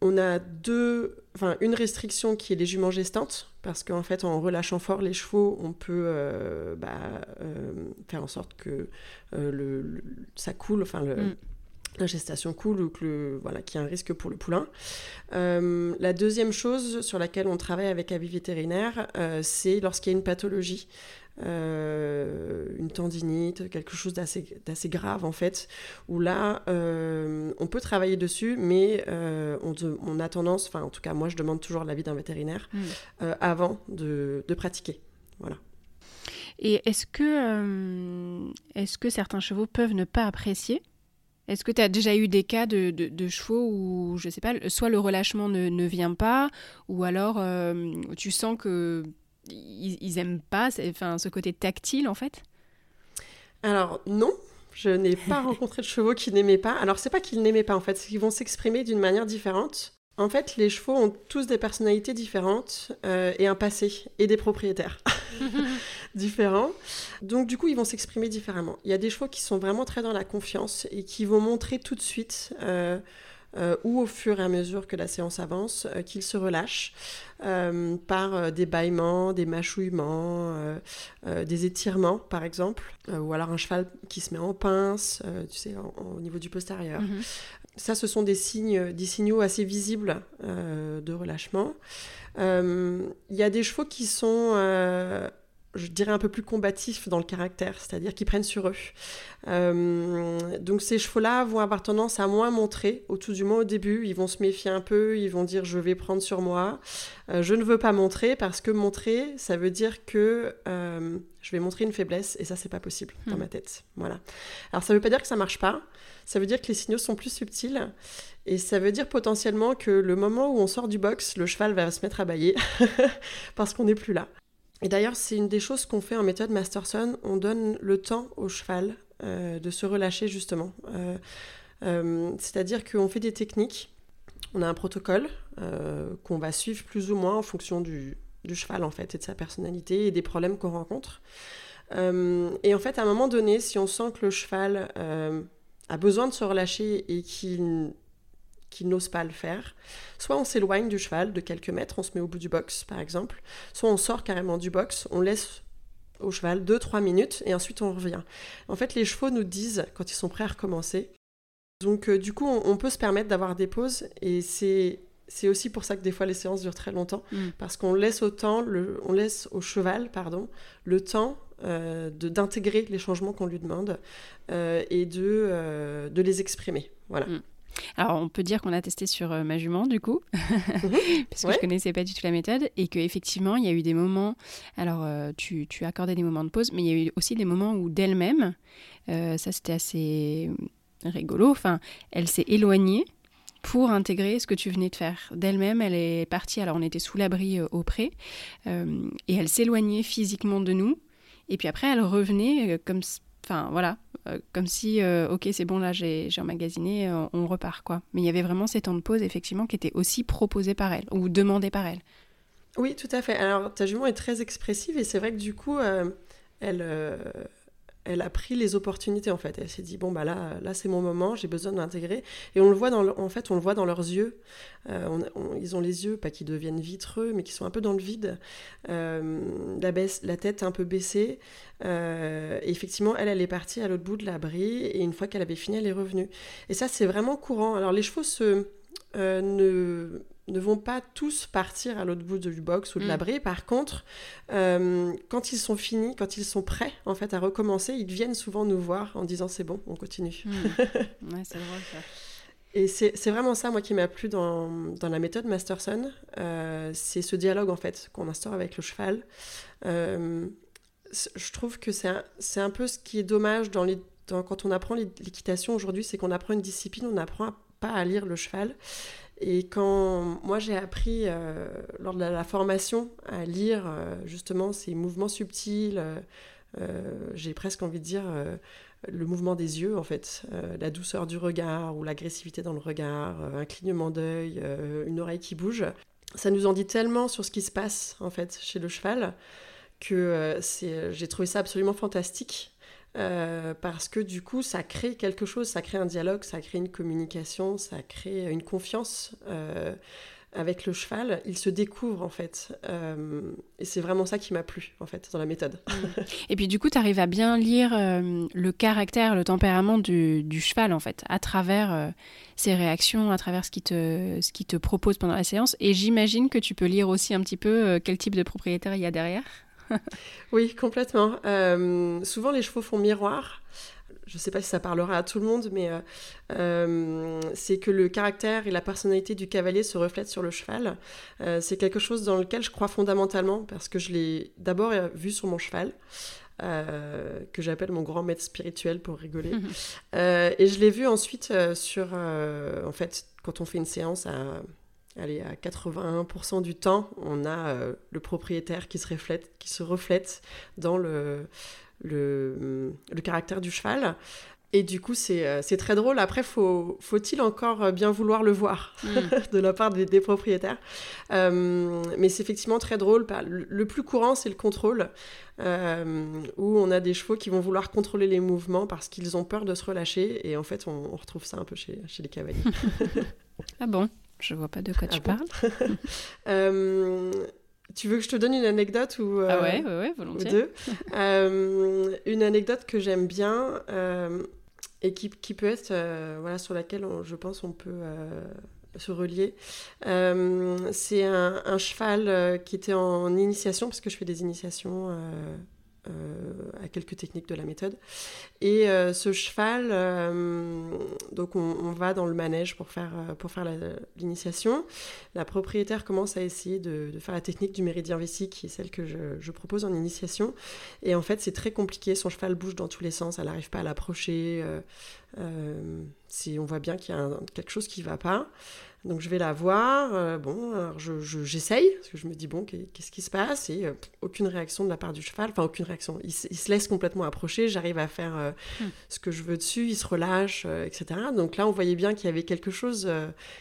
On a deux, enfin, une restriction qui est les juments gestantes parce qu'en fait, en relâchant fort les chevaux, on peut euh, bah, euh, faire en sorte que euh, le, ça coule, enfin mm. la gestation coule ou que voilà, qu'il y a un risque pour le poulain. la deuxième chose sur laquelle on travaille avec avis vétérinaire, c'est lorsqu'il y a une pathologie. Euh, une tendinite, quelque chose d'assez grave en fait, où là, euh, on peut travailler dessus, mais euh, on, a tendance, enfin en tout cas moi je demande toujours l'avis d'un vétérinaire mm. avant de, pratiquer. Voilà. Et est-ce que, est que certains chevaux peuvent ne pas apprécier? Est-ce que tu as déjà eu des cas de, de, chevaux où, je sais pas, soit le relâchement ne, ne vient pas, ou alors tu sens que ils, ils aiment pas enfin, ce côté tactile en fait? Alors non, je n'ai pas *laughs* rencontré de chevaux qui n'aimaient pas. Alors c'est pas qu'ils n'aimaient pas en fait, c'est qu'ils vont s'exprimer d'une manière différente. En fait, les chevaux ont tous des personnalités différentes euh, et un passé et des propriétaires *laughs* *laughs* différents. Donc du coup, ils vont s'exprimer différemment. Il y a des chevaux qui sont vraiment très dans la confiance et qui vont montrer tout de suite euh, euh, ou au fur et à mesure que la séance avance, euh, qu'il se relâche euh, par des bâillements, des mâchouillements, des étirements par exemple, ou alors un cheval qui se met en pince, tu sais, au niveau du postérieur. Mhm. Ça, ce sont des signes, des signaux assez visibles de relâchement. Il y a des chevaux qui sont je dirais un peu plus combatifs dans le caractère, c'est-à-dire qu'ils prennent sur eux. Euh, donc ces chevaux-là vont avoir tendance à moins montrer, au tout du moins au début, ils vont se méfier un peu, ils vont dire je vais prendre sur moi, euh, je ne veux pas montrer parce que montrer, ça veut dire que euh, je vais montrer une faiblesse et ça c'est pas possible dans hmm. ma tête. Voilà. Alors ça veut pas dire que ça marche pas, ça veut dire que les signaux sont plus subtils et ça veut dire potentiellement que le moment où on sort du box, le cheval va se mettre à bailler *laughs* parce qu'on n'est plus là. Et d'ailleurs, c'est une des choses qu'on fait en méthode Masterson. On donne le temps au cheval de se relâcher justement. C'est-à-dire qu'on fait des techniques, on a un protocole qu'on va suivre plus ou moins en fonction du, cheval en fait et de sa personnalité et des problèmes qu'on rencontre. Euh, et en fait, à un moment donné, si on sent que le cheval euh, a besoin de se relâcher et qu'il n'ose pas le faire, soit on s'éloigne du cheval de quelques mètres, on se met au bout du box par exemple, soit on sort carrément du box, on laisse au cheval 2-3 minutes et ensuite on revient. En fait, les chevaux nous disent quand ils sont prêts à recommencer. Donc euh, du coup, on peut se permettre d'avoir des pauses et c'est c'est aussi pour ça que des fois les séances durent très longtemps, mm. parce qu'on laisse au le, on laisse au cheval, pardon, le temps euh, d'intégrer les changements qu'on lui demande euh, et de, de les exprimer. Voilà. Mm. Alors, on peut dire qu'on a testé sur ma jument, du coup, *laughs* mhm. parce que je connaissais pas du tout la méthode, et qu'effectivement, il y a eu des moments. Alors, tu, tu accordais des moments de pause, mais il y a eu aussi des moments où d'elle-même, ça c'était assez rigolo, enfin, elle s'est éloignée pour intégrer ce que tu venais de faire. D'elle-même, elle est partie, alors on était sous l'abri euh, au pré, euh, et elle s'éloignait physiquement de nous, et puis après elle revenait euh, comme, enfin voilà, comme si, ok c'est bon là j'ai emmagasiné, on repart quoi. Mais il y avait vraiment ces temps de pause effectivement qui étaient aussi proposés par elle, ou demandés par elle. Oui, tout à fait. Alors ta jument est très expressive, et c'est vrai que du coup, elle elle a pris les opportunités en fait. Elle s'est dit bon bah là, là c'est mon moment, j'ai besoin de m'intégrer. Et on le voit dans, en fait, on le voit dans leurs yeux. Euh, ils ont les yeux pas qui deviennent vitreux, mais qui sont un peu dans le vide. Euh, la tête un peu baissée. Euh, et effectivement, elle, elle est partie à l'autre bout de l'abri. Et une fois qu'elle avait fini, elle est revenue. Et ça, c'est vraiment courant. Alors les chevaux se ne ne vont pas tous partir à l'autre bout du box ou de mm. l'abri. Par contre, euh, quand ils sont finis, quand ils sont prêts en fait à recommencer, ils viennent souvent nous voir en disant c'est bon, on continue. Mm. *laughs* ouais, c'est drôle ça. Et c'est vraiment ça, moi, qui m'a plu dans, dans, la méthode Masterson. Euh, c'est ce dialogue, en fait, qu'on instaure avec le cheval. Euh, je trouve que c'est un, un, peu ce qui est dommage dans les, quand on apprend l'équitation aujourd'hui, c'est qu'on apprend une discipline, on n'apprend pas à lire le cheval. Et quand moi j'ai appris euh, lors de la, formation à lire euh, justement ces mouvements subtils, euh, j'ai presque envie de dire le mouvement des yeux en fait, la douceur du regard ou l'agressivité dans le regard, un clignement d'œil, une oreille qui bouge, ça nous en dit tellement sur ce qui se passe en fait chez le cheval que j'ai trouvé ça absolument fantastique euh, parce que du coup, ça crée quelque chose, ça crée un dialogue, ça crée une communication, ça crée une confiance euh, avec le cheval. Il se découvre en fait. Euh, et c'est vraiment ça qui m'a plu en fait dans la méthode. Mm. *laughs* et puis du coup, tu arrives à bien lire le caractère, le tempérament du, du, cheval en fait, à travers ses réactions, à travers ce qu'il te, ce qui te propose pendant la séance. Et j'imagine que tu peux lire aussi un petit peu quel type de propriétaire il y a derrière. *laughs* oui, complètement. Euh, souvent, les chevaux font miroir. Je ne sais pas si ça parlera à tout le monde, mais euh, euh, c'est que le caractère et la personnalité du cavalier se reflètent sur le cheval. c'est quelque chose dans lequel je crois fondamentalement, parce que je l'ai d'abord vu sur mon cheval. que j'appelle mon grand maître spirituel pour rigoler. *laughs* et je l'ai vu ensuite sur, en fait, quand on fait une séance à allez, à 81% du temps, on a euh, le propriétaire qui se reflète, qui se reflète dans le, le, le caractère du cheval. Et du coup, c'est euh, très drôle. Après, faut, faut-il encore euh, bien vouloir le voir mm. *laughs* de la part des, propriétaires? Mais c'est effectivement très drôle. Le, plus courant, c'est le contrôle, où on a des chevaux qui vont vouloir contrôler les mouvements parce qu'ils ont peur de se relâcher. Et en fait, on, on retrouve ça un peu chez, chez les cavaliers. *laughs* *laughs* ah bon? Je vois pas de quoi tu ah parles. *laughs* Euh, tu veux que je te donne une anecdote ou Ah ouais, ouais, ouais volontiers. deux? Euh, Une anecdote que j'aime bien euh, et qui, qui, peut être, voilà, sur laquelle je pense on peut se relier. c'est un, un, cheval qui était en initiation, parce que je fais des initiations euh, à quelques techniques de la méthode. Et euh, ce cheval, euh, donc on, va dans le manège pour faire, pour faire l'initiation. La, propriétaire commence à essayer de, faire la technique du méridien vessique, qui est celle que je, propose en initiation. Et en fait, c'est très compliqué. Son cheval bouge dans tous les sens. Elle n'arrive pas à l'approcher. Si on voit bien qu'il y a quelque chose qui ne va pas. Donc je vais la voir, euh, bon, alors j'essaye, parce que je me dis, bon, qu'est-ce qui se passe? Et euh, aucune réaction de la part du cheval, enfin aucune réaction. Il, se laisse complètement approcher, j'arrive à faire euh, hmm. ce que je veux dessus, il se relâche, etc. Donc là, on voyait bien qu'il y avait quelque chose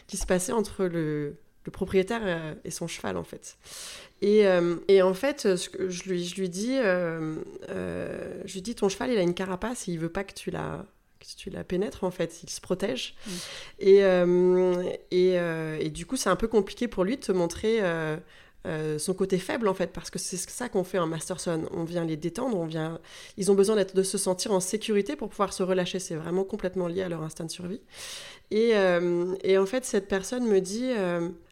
qui se passait entre le, le propriétaire et son cheval, en fait. Et, et en fait, ce que je, lui, je lui dis, je lui dis, ton cheval, il a une carapace et il veut pas que tu la si tu la pénètres, en fait, il se protège. Mm. Et, euh, et, euh, et, du coup, c'est un peu compliqué pour lui de te montrer euh, son côté faible, en fait, parce que c'est ça qu'on fait en Masterson. On vient les détendre, on vient... ils ont besoin de se sentir en sécurité pour pouvoir se relâcher. C'est vraiment complètement lié à leur instinct de survie. Et, et en fait, cette personne me dit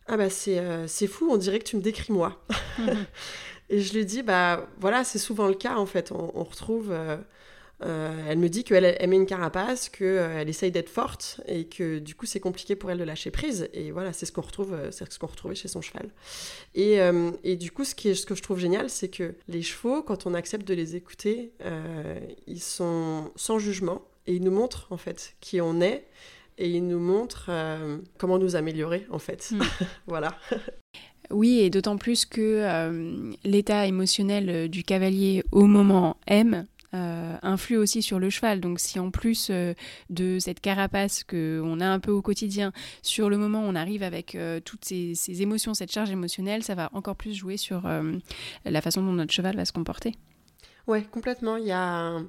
Ah, bah, c'est fou, on dirait que tu me décris moi. *laughs* et je lui dis Bah, voilà, c'est souvent le cas, en fait. On, on retrouve. Euh, elle me dit qu'elle met une carapace, qu'elle euh, essaye d'être forte et que du coup c'est compliqué pour elle de lâcher prise. Et voilà, c'est ce qu'on retrouve, euh, c'est ce qu'on retrouvait chez son cheval. Et, et du coup, ce, qui est, ce que je trouve génial, c'est que les chevaux, quand on accepte de les écouter, ils sont sans jugement et ils nous montrent en fait qui on est et ils nous montrent comment nous améliorer en fait. Hmm. *laughs* voilà. Oui, et d'autant plus que l'état émotionnel du cavalier au moment M euh, influe aussi sur le cheval. Donc si en plus euh, de cette carapace qu'on a un peu au quotidien, sur le moment on arrive avec euh, toutes ces, émotions, cette charge émotionnelle, ça va encore plus jouer sur la façon dont notre cheval va se comporter. Ouais, complètement. Il y a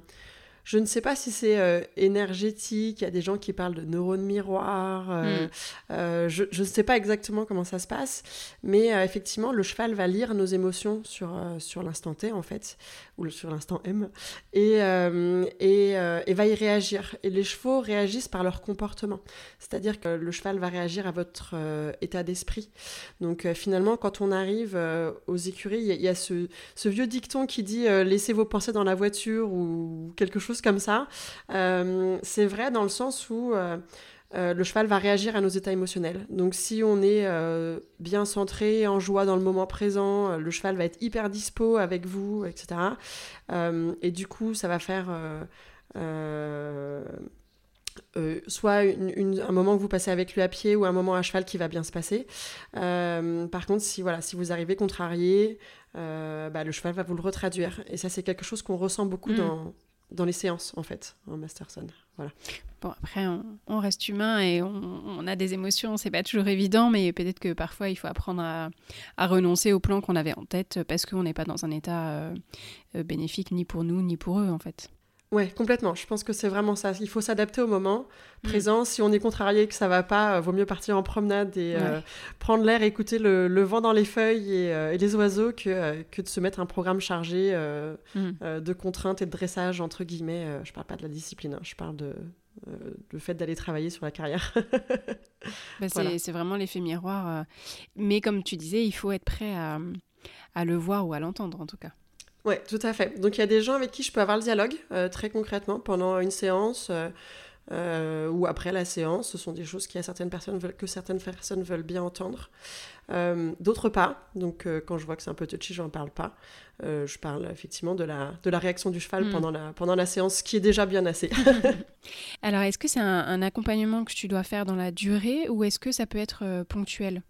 je ne sais pas si c'est euh, énergétique, il y a des gens qui parlent de neurones miroirs, euh, hmm. euh, je ne sais pas exactement comment ça se passe, mais effectivement, le cheval va lire nos émotions sur, sur l'instant T, en fait, ou sur l'instant M, et, et, et, va y réagir. Et les chevaux réagissent par leur comportement, c'est-à-dire que le cheval va réagir à votre état d'esprit. Donc finalement, quand on arrive aux écuries, il y, a, ce, ce, vieux dicton qui dit laissez vos pensées dans la voiture ou quelque chose comme ça. Euh, c'est vrai dans le sens où euh, euh, le cheval va réagir à nos états émotionnels. Donc si on est bien centré, en joie dans le moment présent, le cheval va être hyper dispo avec vous, etc. et du coup, ça va faire... soit un moment que vous passez avec lui à pied ou un moment à cheval qui va bien se passer. par contre, si, voilà, si vous arrivez contrarié, bah, le cheval va vous le retraduire. Et ça, c'est quelque chose qu'on ressent beaucoup mm. dans, dans les séances, en fait, en Masterson. Voilà. Bon, après, on, reste humain et on, a des émotions, c'est pas toujours évident, mais peut-être que parfois il faut apprendre à, renoncer au plan qu'on avait en tête parce qu'on n'est pas dans un état euh, euh, bénéfique ni pour nous ni pour eux, en fait. Ouais, complètement. Je pense que c'est vraiment ça. Il faut s'adapter au moment mm. présent. Si on est contrarié, que ça va pas, euh, vaut mieux partir en promenade et euh, prendre l'air, écouter le, vent dans les feuilles et, euh, les oiseaux que, que de se mettre un programme chargé mm. de contraintes et de dressage, entre guillemets. je parle pas de la discipline, hein. je parle de, le fait d'aller travailler sur la carrière. *laughs* Bah, c'est vraiment l'effet miroir. Mais comme tu disais, il faut être prêt à, à le voir ou à l'entendre en tout cas. Oui, tout à fait. Donc il y a des gens avec qui je peux avoir le dialogue euh, très concrètement pendant une séance euh, euh, ou après la séance. Ce sont des choses qui, certaines personnes veulent, que certaines personnes veulent bien entendre. D'autres pas. Donc quand je vois que c'est un peu touchy, je n'en parle pas. je parle effectivement de la, de la réaction du cheval hmm. pendant, la, pendant la séance, qui est déjà bien assez. *laughs* *laughs* Alors est-ce que c'est un, accompagnement que tu dois faire dans la durée ou est-ce que ça peut être ponctuel?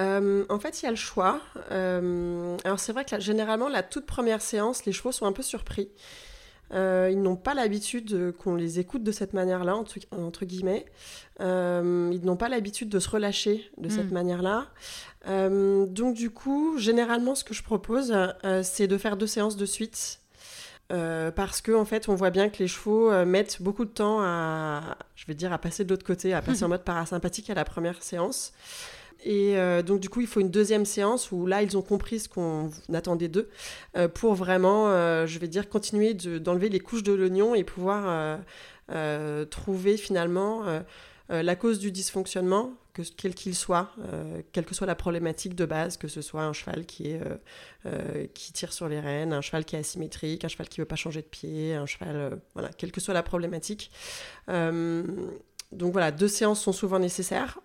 Euh, en fait, il y a le choix. Euh, alors, c'est vrai que généralement, la toute première séance, les chevaux sont un peu surpris. Euh, ils n'ont pas l'habitude qu'on les écoute de cette manière-là, entre, guillemets. ils n'ont pas l'habitude de se relâcher de cette hmm. manière-là. donc, du coup, généralement, ce que je propose, c'est de faire deux séances de suite. parce que en fait, on voit bien que les chevaux mettent beaucoup de temps à, je vais dire, à passer de l'autre côté, à passer en mode parasympathique à la première séance. Et euh, donc, du coup, il faut une deuxième séance où là, ils ont compris ce qu'on attendait d'eux euh, pour vraiment, euh, je vais dire, continuer d'enlever les couches de l'oignon et pouvoir trouver finalement la cause du dysfonctionnement, que, quel qu'il soit, quelle que soit la problématique de base, que ce soit un cheval qui, est, qui tire sur les rênes, un cheval qui est asymétrique, un cheval qui ne veut pas changer de pied, un cheval, voilà, quelle que soit la problématique. Donc voilà, deux séances sont souvent nécessaires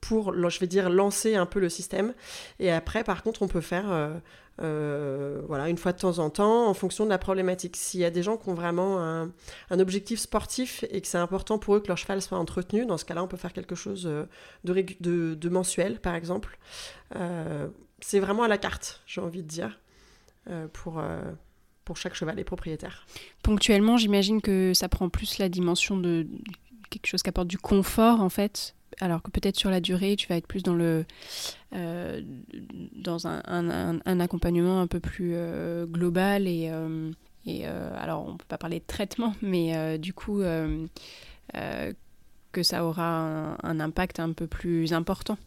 pour, je vais dire, lancer un peu le système. Et après, par contre, on peut faire euh, voilà, une fois de temps en temps, en fonction de la problématique. S'il y a des gens qui ont vraiment un, objectif sportif et que c'est important pour eux que leur cheval soit entretenu, dans ce cas-là, on peut faire quelque chose euh, de, mensuel, par exemple. Euh, c'est vraiment à la carte, j'ai envie de dire, pour, pour chaque cheval et propriétaire. Ponctuellement, j'imagine que ça prend plus la dimension de quelque chose qui apporte du confort, en fait, alors que peut-être sur la durée, tu vas être plus dans le euh, dans un, accompagnement un peu plus euh, global et, euh, et alors on peut pas parler de traitement, mais du coup que ça aura un, impact un peu plus important.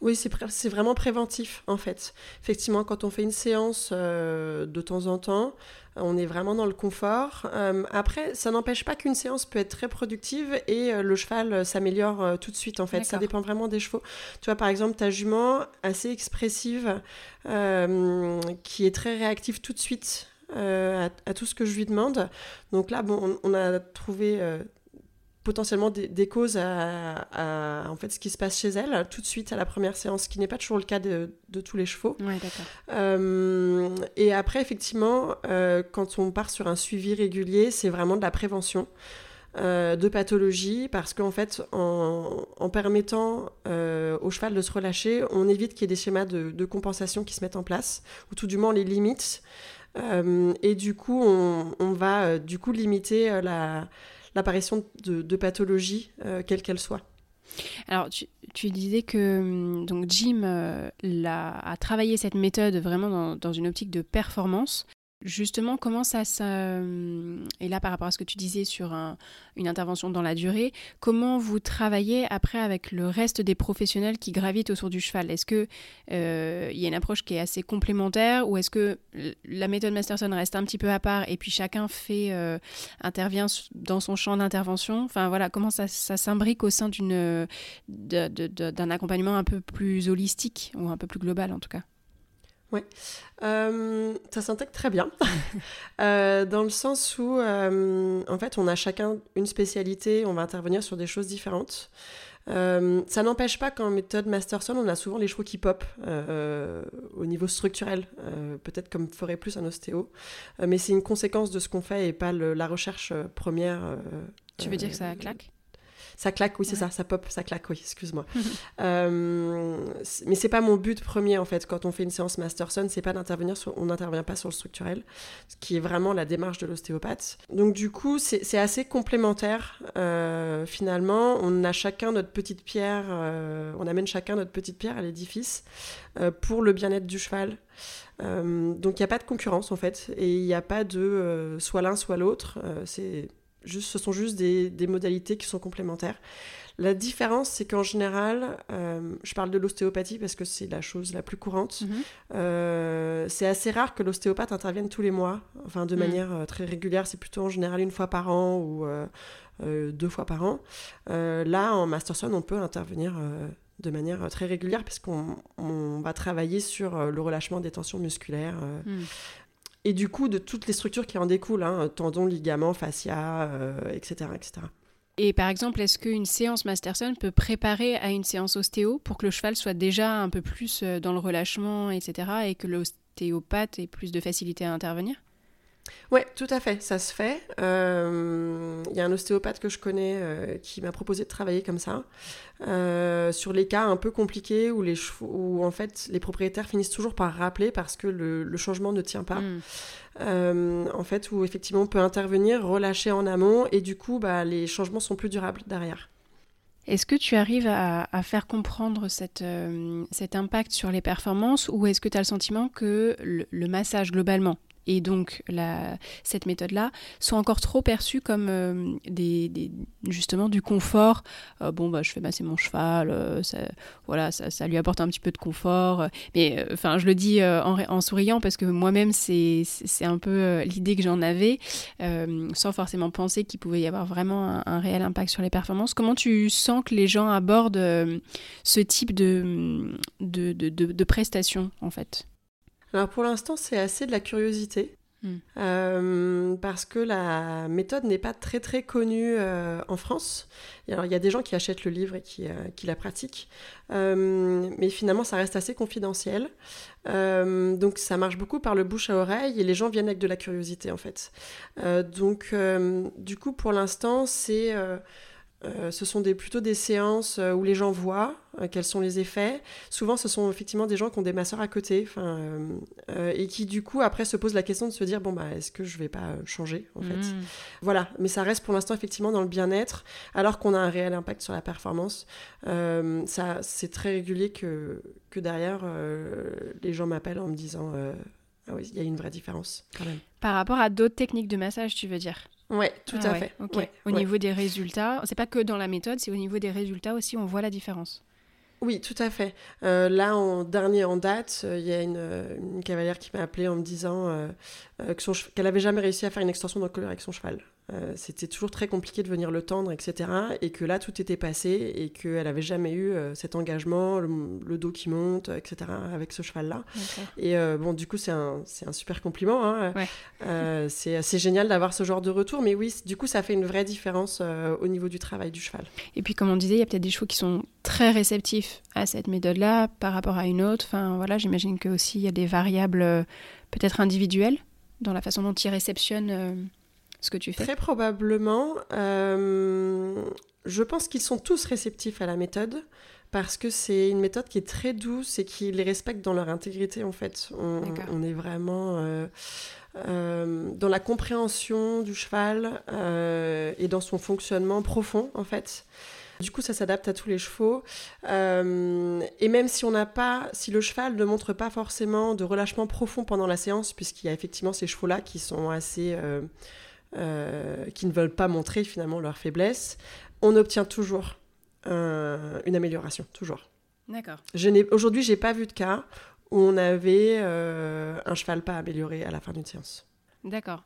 Oui, c'est vraiment préventif en fait. Effectivement, quand on fait une séance de temps en temps, on est vraiment dans le confort. Euh, après, ça n'empêche pas qu'une séance peut être très productive et euh, le cheval euh, s'améliore tout de suite en fait. Ça dépend vraiment des chevaux. Tu vois, par exemple, ta jument assez expressive, qui est très réactive tout de suite à, tout ce que je lui demande. Donc là, bon, on, a trouvé potentiellement des, causes à, en fait ce qui se passe chez elle tout de suite à la première séance, ce qui n'est pas toujours le cas de, tous les chevaux. Euh, et après, effectivement, euh, quand on part sur un suivi régulier, c'est vraiment de la prévention. Euh, de pathologie parce qu'en fait, en, permettant au cheval de se relâcher, on évite qu'il y ait des schémas de, compensation qui se mettent en place, ou tout du moins on les limite. et du coup, on, on va du coup limiter la, l'apparition de, pathologies, euh, quelles qu'elles soient. Alors, tu, disais que hum, donc Jim euh, a, travaillé cette méthode vraiment dans, une optique de performance. Justement, comment ça, ça euh, et là par rapport à ce que tu disais sur une intervention dans la durée, comment vous travaillez après avec le reste des professionnels qui gravitent autour du cheval? Est-ce que euh, il y a une approche qui est assez complémentaire ou est-ce que la méthode Masterson reste un petit peu à part et puis chacun fait euh, intervient dans son champ d'intervention? Enfin voilà, comment ça, ça s'imbrique au sein d'un accompagnement un peu plus holistique ou un peu plus global en tout cas? Oui, euh, ça s'intègre très bien, *laughs* euh, dans le sens où, euh, en fait, on a chacun une spécialité, on va intervenir sur des choses différentes. ça n'empêche pas qu'en méthode Masterson, on a souvent les chevaux qui pop au niveau structurel, peut-être comme ferait plus un ostéo, mais c'est une conséquence de ce qu'on fait et pas la recherche première. tu veux dire que ça claque? Ça claque, oui, c'est ça, ça pop, ça claque, oui, excuse-moi. *laughs* euh, mais c'est pas mon but premier, en fait, quand on fait une séance Masterson, c'est pas d'intervenir sur, on n'intervient pas sur le structurel, ce qui est vraiment la démarche de l'ostéopathe. Donc, du coup, c'est assez complémentaire, euh, finalement. On a chacun notre petite pierre, euh, on amène chacun notre petite pierre à l'édifice euh, pour le bien-être du cheval. donc il n'y a pas de concurrence en fait, et il n'y a pas de soit l'un soit l'autre. c'est ce sont juste des, modalités qui sont complémentaires. La différence, c'est qu'en général, euh, je parle de l'ostéopathie parce que c'est la chose la plus courante. Mhm. Euh, c'est assez rare que l'ostéopathe intervienne tous les mois, enfin de mhm. manière euh, très régulière. C'est plutôt en général une fois par an ou deux fois par an. là, en Masterson, on peut intervenir de manière très régulière parce qu'on va travailler sur le relâchement des tensions musculaires, mhm et du coup de toutes les structures qui en découlent, hein, tendons, ligaments, fascia, etc., euh, etc. Et par exemple, est-ce qu'une séance Masterson peut préparer à une séance ostéo pour que le cheval soit déjà un peu plus euh, dans le relâchement, etc., et que l'ostéopathe ait plus de facilité à intervenir? Oui, tout à fait, ça se fait. Il euh, y a un ostéopathe que je connais euh, qui m'a proposé de travailler comme ça, euh, sur les cas un peu compliqués où, les où en fait les propriétaires finissent toujours par rappeler parce que le, changement ne tient pas. Hmm. en fait, où effectivement on peut intervenir, relâcher en amont et du coup bah, les changements sont plus durables derrière. Est-ce que tu arrives à, faire comprendre cette, cet impact sur les performances ou est-ce que tu as le sentiment que le massage globalement, et donc cette méthode-là sont encore trop perçues comme euh, justement du confort. Euh, bon, bah, je fais masser mon cheval, euh, ça, voilà, ça, ça, lui apporte un petit peu de confort. Mais enfin, je le dis en, souriant parce que moi-même, c'est un peu l'idée que j'en avais, sans forcément penser qu'il pouvait y avoir vraiment un, réel impact sur les performances. Comment tu sens que les gens abordent ce type de, de prestations, en fait? Alors pour l'instant, c'est assez de la curiosité. Hmm. parce que la méthode n'est pas très très connue en France. alors, il y a des gens qui achètent le livre et qui, qui la pratiquent, mais finalement, ça reste assez confidentiel. donc, ça marche beaucoup par le bouche à oreille et les gens viennent avec de la curiosité en fait. donc, du coup, pour l'instant, c'est euh, ce sont des, plutôt des séances euh, où les gens voient euh, quels sont les effets. Souvent, ce sont effectivement des gens qui ont des masseurs à côté et qui, du coup, après se posent la question de se dire bon, bah, est-ce que je vais pas changer en fait mmh. Voilà, mais ça reste pour l'instant effectivement dans le bien-être, alors qu'on a un réel impact sur la performance. ça, c'est très régulier que, que derrière, les gens m'appellent en me disant ah oui, il y a une vraie différence quand même. Par rapport à d'autres techniques de massage, tu veux dire? Oui, tout ah à fait. au niveau des résultats, c'est pas que dans la méthode, c'est au niveau des résultats aussi, on voit la différence. Oui, tout à fait. Euh, là, en dernier en date, euh, il y a une, cavalière qui m'a appelé en me disant euh, qu'elle avait jamais réussi à faire une extension d'encolure avec son cheval. Euh, c'était toujours très compliqué de venir le tendre, etc. Et que là, tout était passé et qu'elle n'avait jamais eu euh, cet engagement, le, dos qui monte, etc. avec ce cheval-là. Et euh, bon, du coup, c'est un, un, super compliment. Hein. c'est assez génial d'avoir ce genre de retour. Mais oui, du coup, ça fait une vraie différence au niveau du travail du cheval. Et puis, comme on disait, il y a peut-être des chevaux qui sont très réceptifs à cette méthode-là par rapport à une autre. Enfin, voilà, j'imagine que aussi il y a des variables peut-être individuelles dans la façon dont ils réceptionnent ce que tu fais Très probablement. Euh, je pense qu'ils sont tous réceptifs à la méthode parce que c'est une méthode qui est très douce et qui les respecte dans leur intégrité en fait. On, est vraiment euh, euh, dans la compréhension du cheval et dans son fonctionnement profond en fait. Du coup, ça s'adapte à tous les chevaux. et même si on n'a pas, si le cheval ne montre pas forcément de relâchement profond pendant la séance, puisqu'il y a effectivement ces chevaux-là qui sont assez euh, qui ne veulent pas montrer finalement leur faiblesse, on obtient toujours une amélioration, toujours. D'accord. Aujourd'hui, j'ai pas vu de cas où on avait euh, un cheval pas amélioré à la fin d'une séance. D'accord.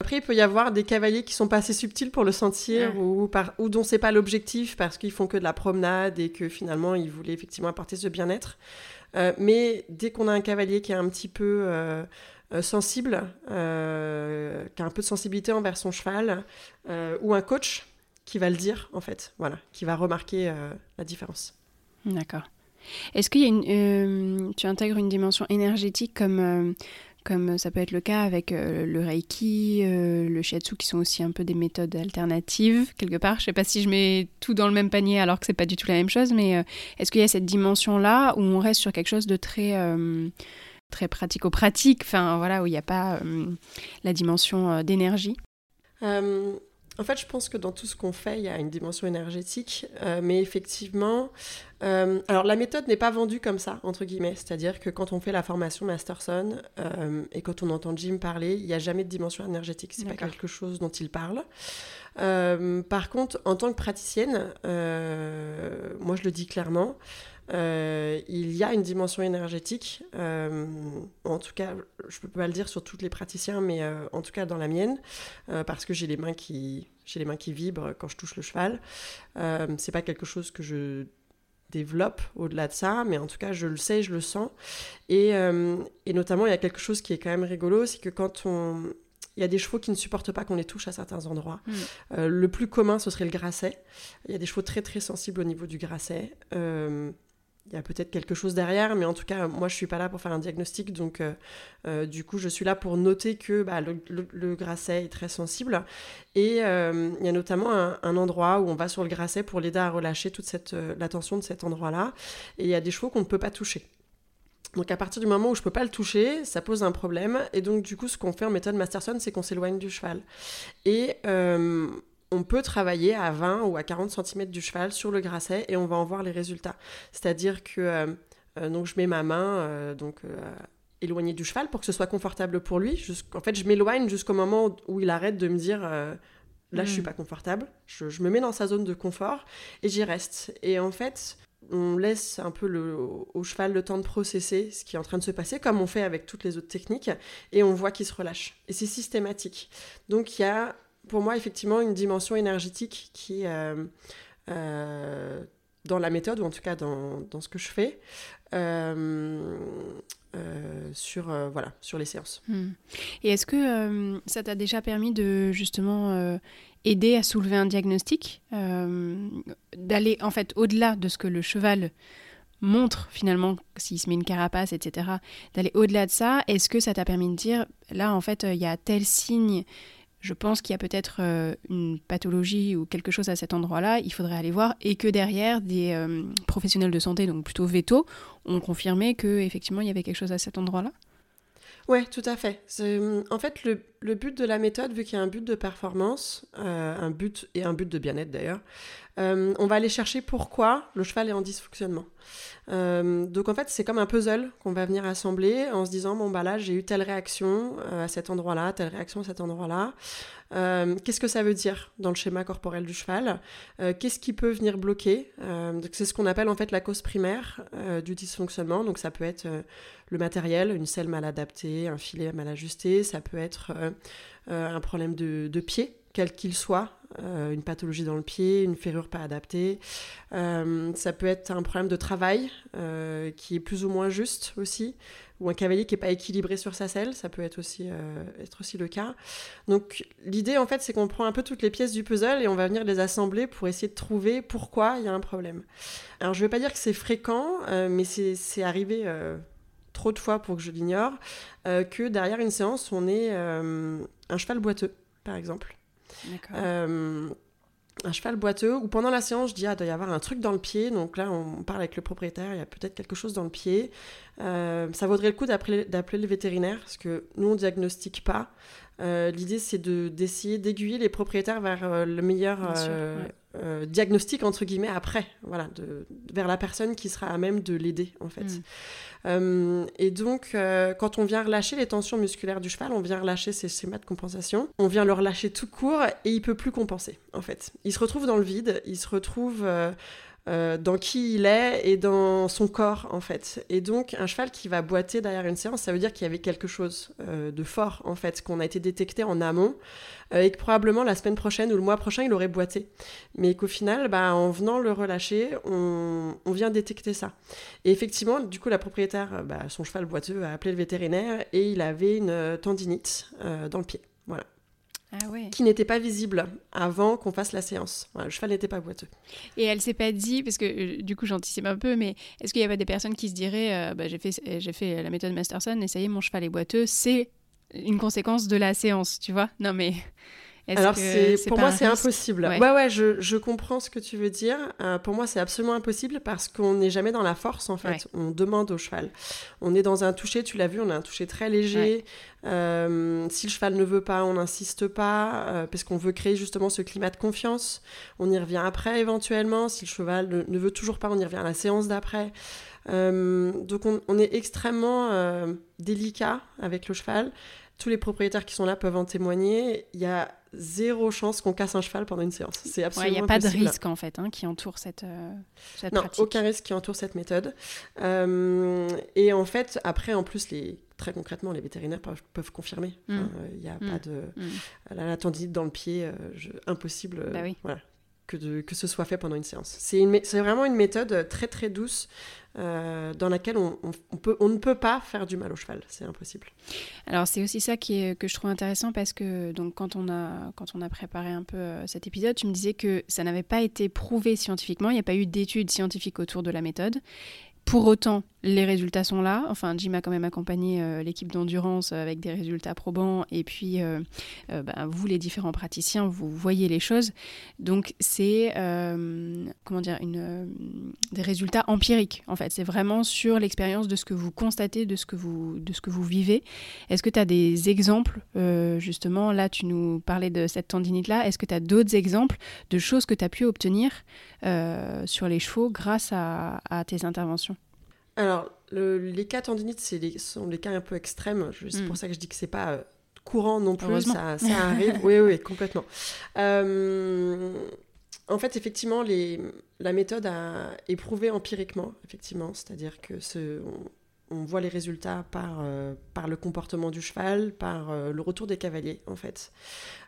Après, il peut y avoir des cavaliers qui sont pas assez subtils pour le sentir ou, par, ou dont c'est pas l'objectif parce qu'ils font que de la promenade et que finalement ils voulaient effectivement apporter ce bien-être. Euh, mais dès qu'on a un cavalier qui est un petit peu euh, sensible, euh, qui a un peu de sensibilité envers son cheval, euh, ou un coach qui va le dire, en fait, voilà, qui va remarquer la différence. D'accord. Est-ce qu'il y a une, tu intègres une dimension énergétique comme, comme ça peut être le cas avec le Reiki, le Shiatsu, qui sont aussi un peu des méthodes alternatives, quelque part? Je ne sais pas si je mets tout dans le même panier alors que c'est pas du tout la même chose, mais est-ce qu'il y a cette dimension-là où on reste sur quelque chose de très très pratico-pratique, enfin voilà, où il n'y a pas euh, la dimension euh, d'énergie. Euh, En fait, je pense que dans tout ce qu'on fait, il y a une dimension énergétique, mais effectivement, alors la méthode n'est pas vendue comme ça, entre guillemets, c'est-à-dire que quand on fait la formation Masterson et quand on entend Jim parler, il n'y a jamais de dimension énergétique, c'est pas quelque chose dont il parle. par contre, en tant que praticienne, moi je le dis clairement, euh, il y a une dimension énergétique, euh, en tout cas, je ne peux pas le dire sur tous les praticiens, mais euh, en tout cas dans la mienne, parce que j'ai les mains qui j'ai les mains qui vibrent quand je touche le cheval. c'est pas quelque chose que je développe au-delà de ça, mais en tout cas, je le sais, je le sens. Et, et notamment, il y a quelque chose qui est quand même rigolo, c'est que quand on, il y a des chevaux qui ne supportent pas qu'on les touche à certains endroits. Mm. le plus commun, ce serait le grasset. Il y a des chevaux très très sensibles au niveau du grasset il y a peut-être quelque chose derrière, mais en tout cas, moi, je suis pas là pour faire un diagnostic, donc euh, euh, du coup, je suis là pour noter que bah, le, grasset est très sensible. Et euh, il y a notamment un, endroit où on va sur le grasset pour l'aider à relâcher toute cette, la de cet endroit-là. Et il y a des chevaux qu'on ne peut pas toucher. Donc à partir du moment où je peux pas le toucher, ça pose un problème. Et donc du coup, ce qu'on fait en méthode Masterson, c'est qu'on s'éloigne du cheval. Et on peut travailler à 20 ou à 40 cm du cheval sur le grasset et on va en voir les résultats. C'est-à-dire que euh, euh, donc je mets ma main euh, donc éloignée du cheval pour que ce soit confortable pour lui. En fait, je m'éloigne jusqu'au moment où il arrête de me dire là, je suis hmm. pas confortable. Je, me mets dans sa zone de confort et j'y reste. Et en fait, on laisse un peu le, au cheval le temps de processer ce qui est en train de se passer, comme on fait avec toutes les autres techniques, et on voit qu'il se relâche. Et c'est systématique. Donc il y a pour moi, effectivement, une dimension énergétique qui, euh, euh, dans la méthode, ou en tout cas dans, dans ce que je fais, euh, sur, voilà, sur les séances. Hmm. Et est-ce que ça t'a déjà permis de justement aider à soulever un diagnostic, d'aller en fait au-delà de ce que le cheval montre finalement s'il se met une carapace, etc., d'aller au-delà de ça, est-ce que ça t'a permis de dire, là en fait, il y a tel signe, je pense qu'il y a peut-être euh, une pathologie ou quelque chose à cet endroit-là, il faudrait aller voir, et que derrière, des euh, professionnels de santé, donc plutôt veto, ont confirmé que effectivement il y avait quelque chose à cet endroit-là Ouais, tout à fait. En fait, le, but de la méthode, vu qu'il y a un but de performance, euh, un but et un but de bien-être d'ailleurs, euh, on va aller chercher pourquoi le cheval est en dysfonctionnement. Euh, donc en fait, c'est comme un puzzle qu'on va venir assembler en se disant bon bah là j'ai eu telle réaction à cet endroit-là, telle réaction à cet endroit-là. Qu'est-ce que ça veut dire dans le schéma corporel du cheval Qu'est-ce qui peut venir bloquer C'est ce qu'on appelle en fait la cause primaire du dysfonctionnement. Donc ça peut être le matériel, une selle mal adaptée, un filet mal ajusté. Ça peut être un problème de, de pied quel qu'il soit, euh, une pathologie dans le pied, une ferrure pas adaptée. Euh, ça peut être un problème de travail euh, qui est plus ou moins juste aussi, ou un cavalier qui n'est pas équilibré sur sa selle, ça peut être aussi, être aussi le cas. Donc l'idée en fait c'est qu'on prend un peu toutes les pièces du puzzle et on va venir les assembler pour essayer de trouver pourquoi il y a un problème. Alors je ne vais pas dire que c'est fréquent, mais c'est arrivé trop de fois pour que je l'ignore, que derrière une séance on ait un cheval boiteux par exemple. Euh, un cheval boiteux, ou pendant la séance, je dis, ah, il doit y avoir un truc dans le pied. Donc là, on parle avec le propriétaire, il y a peut-être quelque chose dans le pied. Euh, ça vaudrait le coup d'appeler le vétérinaire, parce que nous, on ne diagnostique pas. Euh, l'idée, c'est d'essayer d'aiguiller les propriétaires vers le meilleur diagnostic, entre guillemets, après, voilà, de, vers la personne qui sera à même de l'aider, en fait. Mm. Euh, et donc, euh, quand on vient relâcher les tensions musculaires du cheval, on vient relâcher ses schémas de compensation, on vient le relâcher tout court et il peut plus compenser, en fait. Il se retrouve dans le vide, il se retrouve... Euh, euh, dans qui il est et dans son corps en fait. Et donc un cheval qui va boiter derrière une séance, ça veut dire qu'il y avait quelque chose euh, de fort en fait, qu'on a été détecté en amont euh, et que probablement la semaine prochaine ou le mois prochain il aurait boité. Mais qu'au final, bah, en venant le relâcher, on, vient détecter ça. Et effectivement, du coup la propriétaire, bah, son cheval boiteux a appelé le vétérinaire et il avait une tendinite dans le pied. Voilà. Ah qui n'était pas visible avant qu'on fasse la séance. le cheval n'était pas boiteux. Et elle s'est pas dit, parce que euh, du coup j'anticipe un peu, mais est-ce qu'il y avait des personnes qui se diraient, euh, bah, j'ai fait, j'ai fait la méthode Masterson et ça y est, mon cheval est boiteux, c'est une conséquence de la séance, tu vois? Non mais alors, c'est, pour moi, c'est impossible. Ouais, ouais, je, je, comprends ce que tu veux dire. Euh, pour moi, c'est absolument impossible parce qu'on n'est jamais dans la force, en fait. On demande au cheval. On est dans un toucher, tu l'as vu, on a un toucher très léger. Euh, si le cheval ne veut pas, on n'insiste pas euh, parce qu'on veut créer justement ce climat de confiance. On y revient après, éventuellement. Si le cheval ne, ne veut toujours pas, on y revient à la séance d'après. donc, on, on, est extrêmement délicat avec le cheval tous les propriétaires qui sont là peuvent en témoigner. Il y a zéro chance qu'on casse un cheval pendant une séance. C'est absolument Il n'y a pas de risque en fait hein, qui entoure cette, euh, cette non, aucun risque qui entoure cette méthode. Euh, et en fait, après, en plus, les, très concrètement, les vétérinaires peuvent, confirmer. Mm. Il n'y a mm. pas de... Mm. La, tendinite dans le pied, euh, impossible. Bah oui. Voilà que, que ce soit fait pendant une séance. C'est vraiment une méthode très très douce euh, dans laquelle on ne peut pas faire du mal au cheval, c'est impossible. Alors c'est aussi ça qui est, que je trouve intéressant parce que donc, quand, on a, quand on a préparé un peu euh, cet épisode, tu me disais que ça n'avait pas été prouvé scientifiquement, il n'y a pas eu d'études scientifiques autour de la méthode. Pour autant, les résultats sont là. Enfin, Jim a quand même accompagné euh, l'équipe d'endurance avec des résultats probants. Et puis, euh, euh, bah, vous, les différents praticiens, vous voyez les choses. Donc, c'est, comment dire, des résultats empiriques, en fait. C'est vraiment sur l'expérience de ce que vous constatez, de ce que vous, de ce que vous vivez. Est-ce que tu as des exemples, justement, là, tu nous parlais de cette tendinite-là. Est-ce que tu as d'autres exemples de choses que tu as pu obtenir sur les chevaux grâce à tes interventions? Alors, les cas tendinites, c'est sont des cas un peu extrêmes. C'est hmm. pour ça que je dis que c'est pas euh, courant non plus. Ça, *laughs* ça, arrive. oui, oui, complètement. Euh, en fait, effectivement, les, la méthode a, est prouvée empiriquement, effectivement. C'est-à-dire que ce, on, voit les résultats par, euh, par le comportement du cheval, par le retour des cavaliers, en fait.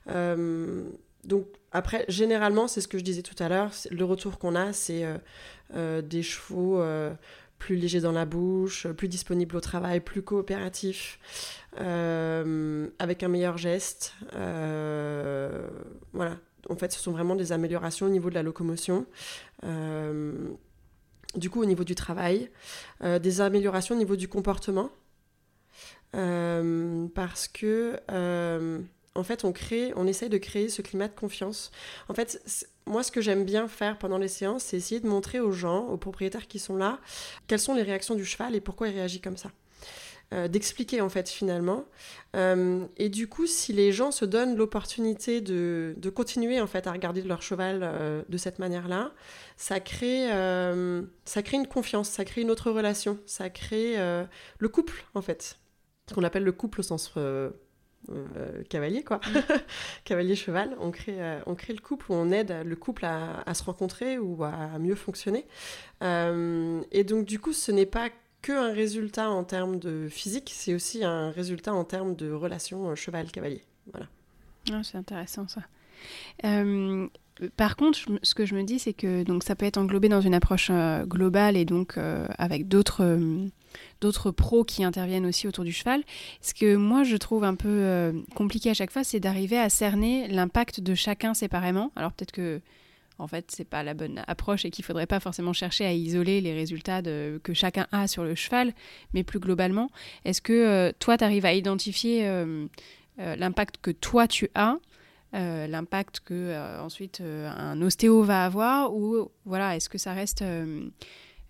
donc, après, généralement, c'est ce que je disais tout à l'heure, le retour qu'on a, c'est des chevaux plus léger dans la bouche, plus disponible au travail, plus coopératif, avec un meilleur geste. voilà. En fait, ce sont vraiment des améliorations au niveau de la locomotion du coup au niveau du travail, des améliorations au niveau du comportement, parce que en fait, on crée, on essaye de créer ce climat de confiance. En fait, moi, ce que j'aime bien faire pendant les séances, c'est essayer de montrer aux gens, aux propriétaires qui sont là, quelles sont les réactions du cheval et pourquoi il réagit comme ça. Euh, d'expliquer en fait finalement. Euh, et du coup, si les gens se donnent l'opportunité de, continuer en fait à regarder leur cheval euh, de cette manière-là, ça crée, ça crée une confiance, ça crée une autre relation, ça crée le couple en fait, ce qu'on appelle le couple au sens euh, cavalier, quoi. Mm. *laughs* Cavalier-cheval. On crée, euh, on crée le couple où on aide le couple à, se rencontrer ou à mieux fonctionner. Euh, et donc, du coup, ce n'est pas que un résultat en termes de physique, c'est aussi un résultat en termes de relation cheval-cavalier. Voilà. Ah, c'est intéressant ça. Par contre, ce que je me dis, c'est que donc ça peut être englobé dans une approche globale et donc avec d'autres d'autres pros qui interviennent aussi autour du cheval. Ce que moi je trouve un peu euh, compliqué à chaque fois, c'est d'arriver à cerner l'impact de chacun séparément. Alors peut-être que en fait c'est pas la bonne approche et qu'il faudrait pas forcément chercher à isoler les résultats que chacun a sur le cheval, mais plus globalement, est-ce que euh, toi tu arrives à identifier euh, l'impact que toi tu as l'impact que ensuite un ostéo va avoir ou voilà est-ce que ça reste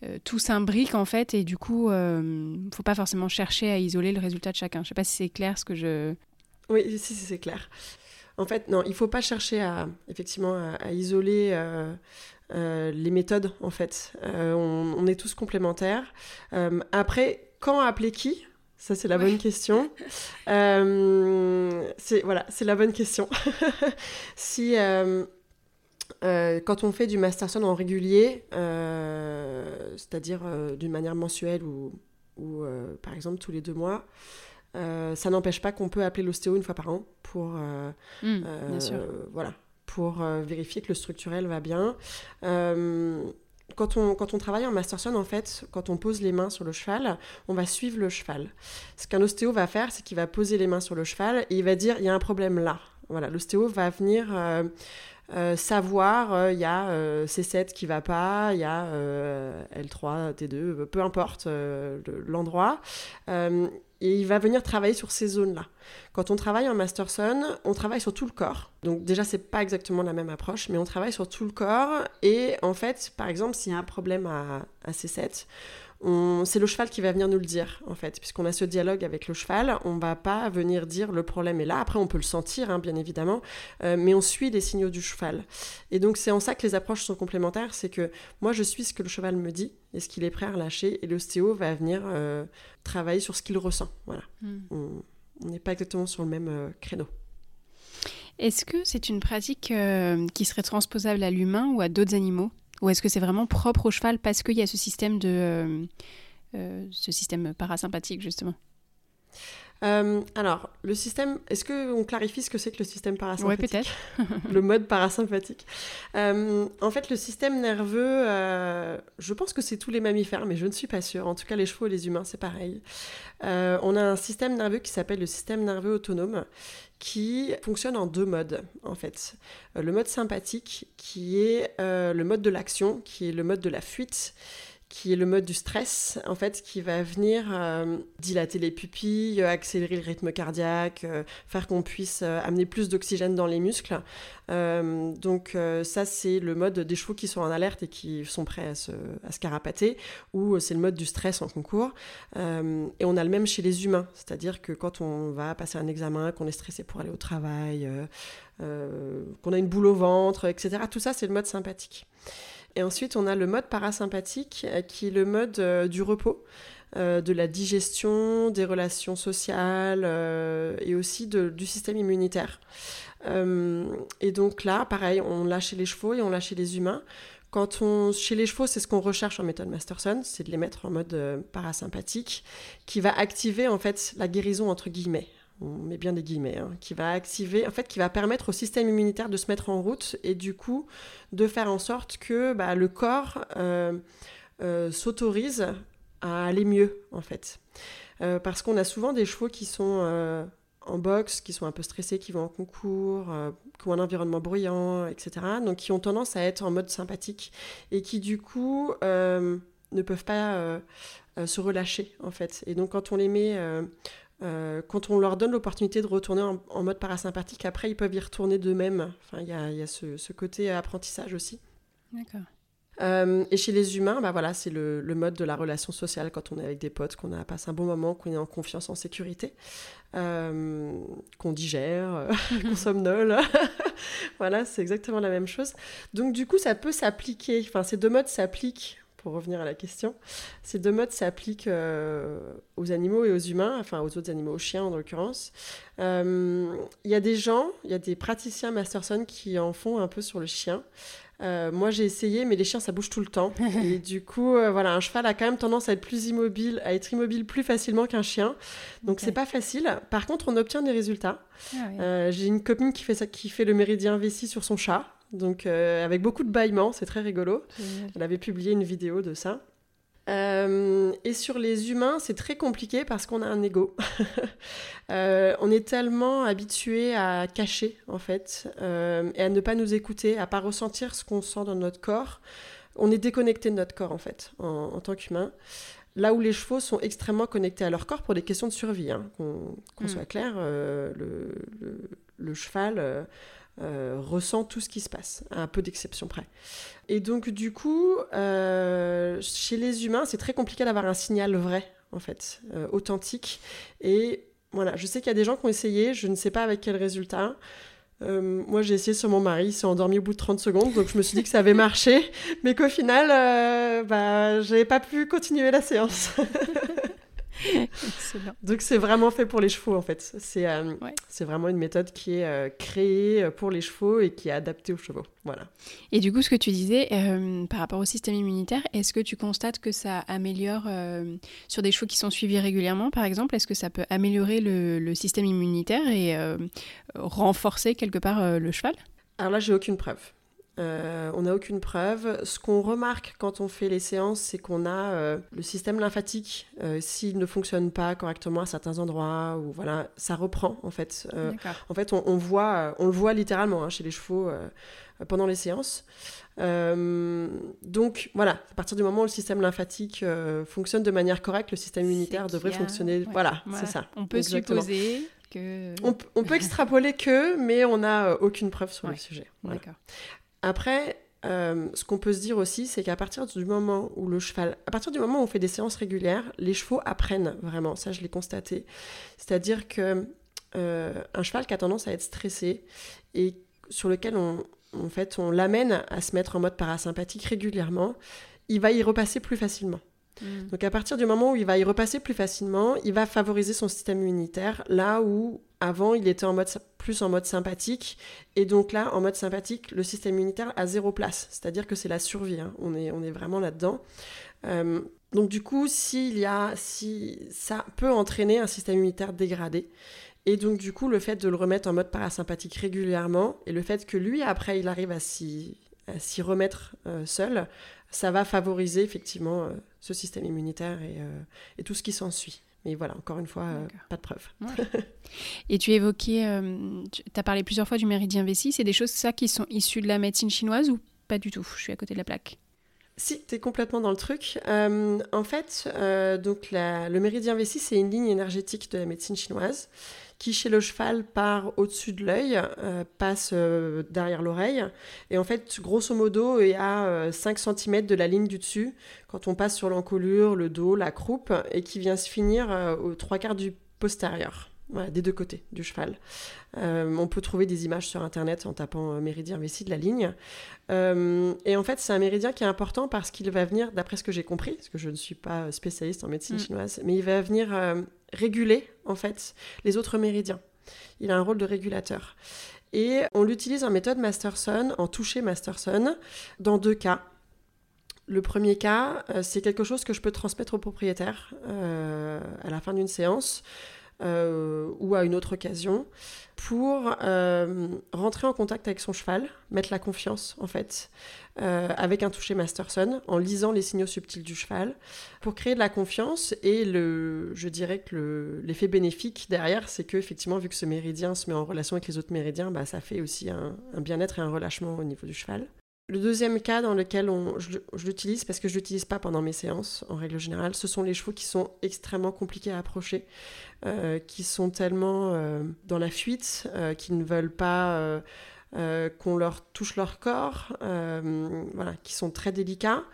euh, tout s'imbrique en fait et du coup, euh, faut pas forcément chercher à isoler le résultat de chacun. Je sais pas si c'est clair ce que je. Oui, si, c'est clair. En fait, non, il faut pas chercher à effectivement à, isoler euh, les méthodes. En fait, on, est tous complémentaires. après, quand appeler qui? Ça, c'est la bonne question. *laughs* c'est voilà, c'est la bonne question. *laughs* si euh, quand on fait du masterson en régulier, euh, c'est-à-dire euh, d'une manière mensuelle ou, ou par exemple tous les deux mois, ça n'empêche pas qu'on peut appeler l'ostéo une fois par an pour, mmh, voilà, pour vérifier que le structurel va bien. Quand on, quand on, travaille en masterson, en fait, quand on pose les mains sur le cheval, on va suivre le cheval. Ce qu'un ostéo va faire, c'est qu'il va poser les mains sur le cheval et il va dire il y a un problème là. Voilà, l'ostéo va venir euh, savoir, il euh, y a euh, C7 qui va pas, il y a L3, T2, peu importe l'endroit. Et il va venir travailler sur ces zones-là. Quand on travaille en Masterson, on travaille sur tout le corps. Donc déjà, c'est pas exactement la même approche, mais on travaille sur tout le corps. Et en fait, par exemple, s'il y a un problème à, à C7, c'est le cheval qui va venir nous le dire, en fait, puisqu'on a ce dialogue avec le cheval, on va pas venir dire le problème est là. Après, on peut le sentir, hein, bien évidemment, euh, mais on suit les signaux du cheval. Et donc, c'est en ça que les approches sont complémentaires, c'est que moi, je suis ce que le cheval me dit et ce qu'il est prêt à relâcher, et l'ostéo va venir euh, travailler sur ce qu'il ressent. Voilà. Hmm. On n'est pas exactement sur le même euh, créneau. Est-ce que c'est une pratique qui serait transposable à l'humain ou à d'autres animaux? Ou est-ce que c'est vraiment propre au cheval parce qu'il y a ce système de euh, euh, ce système parasympathique justement? Euh, alors, le système, est-ce qu'on clarifie ce que c'est que le système parasympathique Oui, peut-être. *laughs* le mode parasympathique. en fait, le système nerveux, je pense que c'est tous les mammifères, mais je ne suis pas sûre. En tout cas, les chevaux et les humains, c'est pareil. on a un système nerveux qui s'appelle le système nerveux autonome, qui fonctionne en deux modes en fait. Euh, le mode sympathique qui est euh, le mode de l'action, qui est le mode de la fuite, qui est le mode du stress, en fait, qui va venir euh, dilater les pupilles, accélérer le rythme cardiaque, faire qu'on puisse amener plus d'oxygène dans les muscles. donc ça, c'est le mode des chevaux qui sont en alerte et qui sont prêts à se, à se carapater, ou c'est le mode du stress en concours. et on a le même chez les humains, c'est-à-dire que quand on va passer un examen, qu'on est stressé pour aller au travail, qu'on a une boule au ventre, etc., tout ça, c'est le mode sympathique. Et ensuite, on a le mode parasympathique euh, qui est le mode euh, du repos. Euh, de la digestion, des relations sociales et aussi du système immunitaire. et donc là, pareil, on l'a les chevaux et on l'a les humains. Quand on, chez les chevaux, c'est ce qu'on recherche en méthode Masterson, c'est de les mettre en mode parasympathique, qui va activer en fait la guérison entre guillemets on met bien des guillemets, hein, qui va activer, en fait, qui va permettre au système immunitaire de se mettre en route et du coup de faire en sorte que bah, le corps euh, euh, s'autorise à aller mieux, en fait. parce qu'on a souvent des chevaux qui sont en boxe, qui sont un peu stressés, qui vont en concours, qui ont un environnement bruyant, etc. Donc qui ont tendance à être en mode sympathique et qui du coup ne peuvent pas se relâcher en fait. Et donc quand on les met euh, quand on leur donne l'opportunité de retourner en, mode parasympathique, après, ils peuvent y retourner d'eux-mêmes. Enfin, il y a, ce, côté apprentissage aussi. D'accord. Euh, et chez les humains, bah voilà, c'est le, mode de la relation sociale quand on est avec des potes, qu'on a passé un bon moment, qu'on est en confiance, en sécurité, euh, qu'on digère, *laughs* qu'on *laughs* somnole. *laughs* voilà, c'est exactement la même chose. Donc du coup, ça peut s'appliquer, enfin ces deux modes s'appliquent pour revenir à la question, ces deux modes s'appliquent euh, aux animaux et aux humains, enfin aux autres animaux, aux chiens en l'occurrence. Euh, il y a des gens, il y a des praticiens Masterson qui en font un peu sur le chien. Euh, moi, j'ai essayé, mais les chiens, ça bouge tout le temps. *laughs* et du coup, voilà, un cheval a quand même tendance à être plus immobile, à être immobile plus facilement qu'un chien. Donc, c'est pas facile. Par contre, on obtient des résultats. Ah j'ai une copine qui fait ça, qui fait le méridien vessie sur son chat donc euh, avec beaucoup de bâillements, c'est très rigolo. Elle avait publié une vidéo de ça. Euh, et sur les humains, c'est très compliqué parce qu'on a un ego. *laughs* Euh, on est tellement habitué à cacher, en fait, et à ne pas nous écouter, à pas ressentir ce qu'on sent dans notre corps. On est déconnecté de notre corps, en fait, en, tant qu'humain. Là où les chevaux sont extrêmement connectés à leur corps pour des questions de survie, hein, qu'on hmm. soit clair, le, le, cheval euh, ressent tout ce qui se passe, à un peu d'exception près. Et donc, du coup, euh, chez les humains, c'est très compliqué d'avoir un signal vrai, en fait, euh, authentique. Et voilà, je sais qu'il y a des gens qui ont essayé, je ne sais pas avec quel résultat. moi, j'ai essayé sur mon mari, il s'est endormi au bout de 30 secondes, donc je me suis dit que ça avait marché, *laughs* mais qu'au final, bah, j'avais pas pu continuer la séance. *laughs* Donc c'est vraiment fait pour les chevaux en fait. C'est euh, c'est vraiment une méthode qui est euh, créée pour les chevaux et qui est adaptée aux chevaux. Voilà. Et du coup, ce que tu disais euh, par rapport au système immunitaire, est-ce que tu constates que ça améliore sur des chevaux qui sont suivis régulièrement, par exemple, est-ce que ça peut améliorer le, le système immunitaire et renforcer quelque part le cheval? Alors là, j'ai aucune preuve. Euh, on n'a aucune preuve. Ce qu'on remarque quand on fait les séances, c'est qu'on a euh, le système lymphatique, euh, s'il ne fonctionne pas correctement à certains endroits, ou voilà, ça reprend en fait. en fait, on, voit, on le voit littéralement hein, chez les chevaux pendant les séances. donc voilà, à partir du moment où le système lymphatique fonctionne de manière correcte, le système immunitaire devrait fonctionner. Voilà, c'est ça. On peut supposer que... On, peut *laughs* extrapoler que, mais on n'a aucune preuve sur le sujet. D'accord. Après, euh, ce qu'on peut se dire aussi, c'est qu'à partir du moment où le cheval, à partir du moment où on fait des séances régulières, les chevaux apprennent vraiment. Ça, je l'ai constaté. C'est-à-dire que euh, un cheval qui a tendance à être stressé et sur lequel on, en fait, on l'amène à se mettre en mode parasympathique régulièrement, il va y repasser plus facilement. Mm. Donc à partir du moment où il va y repasser plus facilement, il va favoriser son système immunitaire là où avant il était en mode plus en mode sympathique et donc là en mode sympathique le système immunitaire a zéro place, c'est-à-dire que c'est la survie, hein. on, est, vraiment là-dedans. Euh, donc du coup si ça peut entraîner un système immunitaire dégradé et donc du coup le fait de le remettre en mode parasympathique régulièrement et le fait que lui après il arrive à s'y remettre euh, seul, ça va favoriser effectivement euh, ce système immunitaire euh, et, tout ce qui s'ensuit. Mais voilà, encore une fois, euh, pas de preuves. *laughs* et tu évoquais, tu as parlé plusieurs fois du méridien vessie, c'est des choses ça qui sont issues de la médecine chinoise ou pas du tout? Je suis à côté de la plaque. Si, tu es complètement dans le truc. en fait, donc le méridien vessie, c'est une ligne énergétique de la médecine chinoise qui chez le cheval part au-dessus de l'œil, euh, passe euh, derrière l'oreille, et en fait, grosso modo, est à 5 euh, cm de la ligne du dessus, quand on passe sur l'encolure, le dos, la croupe, et qui vient se finir aux trois quarts du postérieur. des deux côtés du cheval. On peut trouver des images sur internet en tapant méridien vessie de la ligne. et en fait, c'est un méridien qui est important parce qu'il va venir, d'après ce que j'ai compris, parce que je ne suis pas spécialiste en médecine mm. chinoise, mais il va venir réguler en fait les autres méridiens. Il a un rôle de régulateur. Et on l'utilise en méthode Masterson, en toucher Masterson, dans deux cas. Le premier cas, euh, c'est quelque chose que je peux transmettre au propriétaire euh, à la fin d'une séance. Ou à une autre occasion pour rentrer en contact avec son cheval, mettre la confiance en fait, avec un toucher Masterson, en lisant les signaux subtils du cheval, pour créer de la confiance. Et le, je dirais que l'effet bénéfique derrière, c'est que effectivement, vu que ce méridien se met en relation avec les autres méridiens, bah, ça fait aussi un bien-être et un relâchement au niveau du cheval. Le deuxième cas dans lequel je, l'utilise, parce que je ne l'utilise pas pendant mes séances en règle générale, ce sont les chevaux qui sont extrêmement compliqués à approcher, euh, qui sont tellement euh, dans la fuite, euh, qui ne veulent pas qu'on leur touche leur corps, voilà, qui sont très délicats,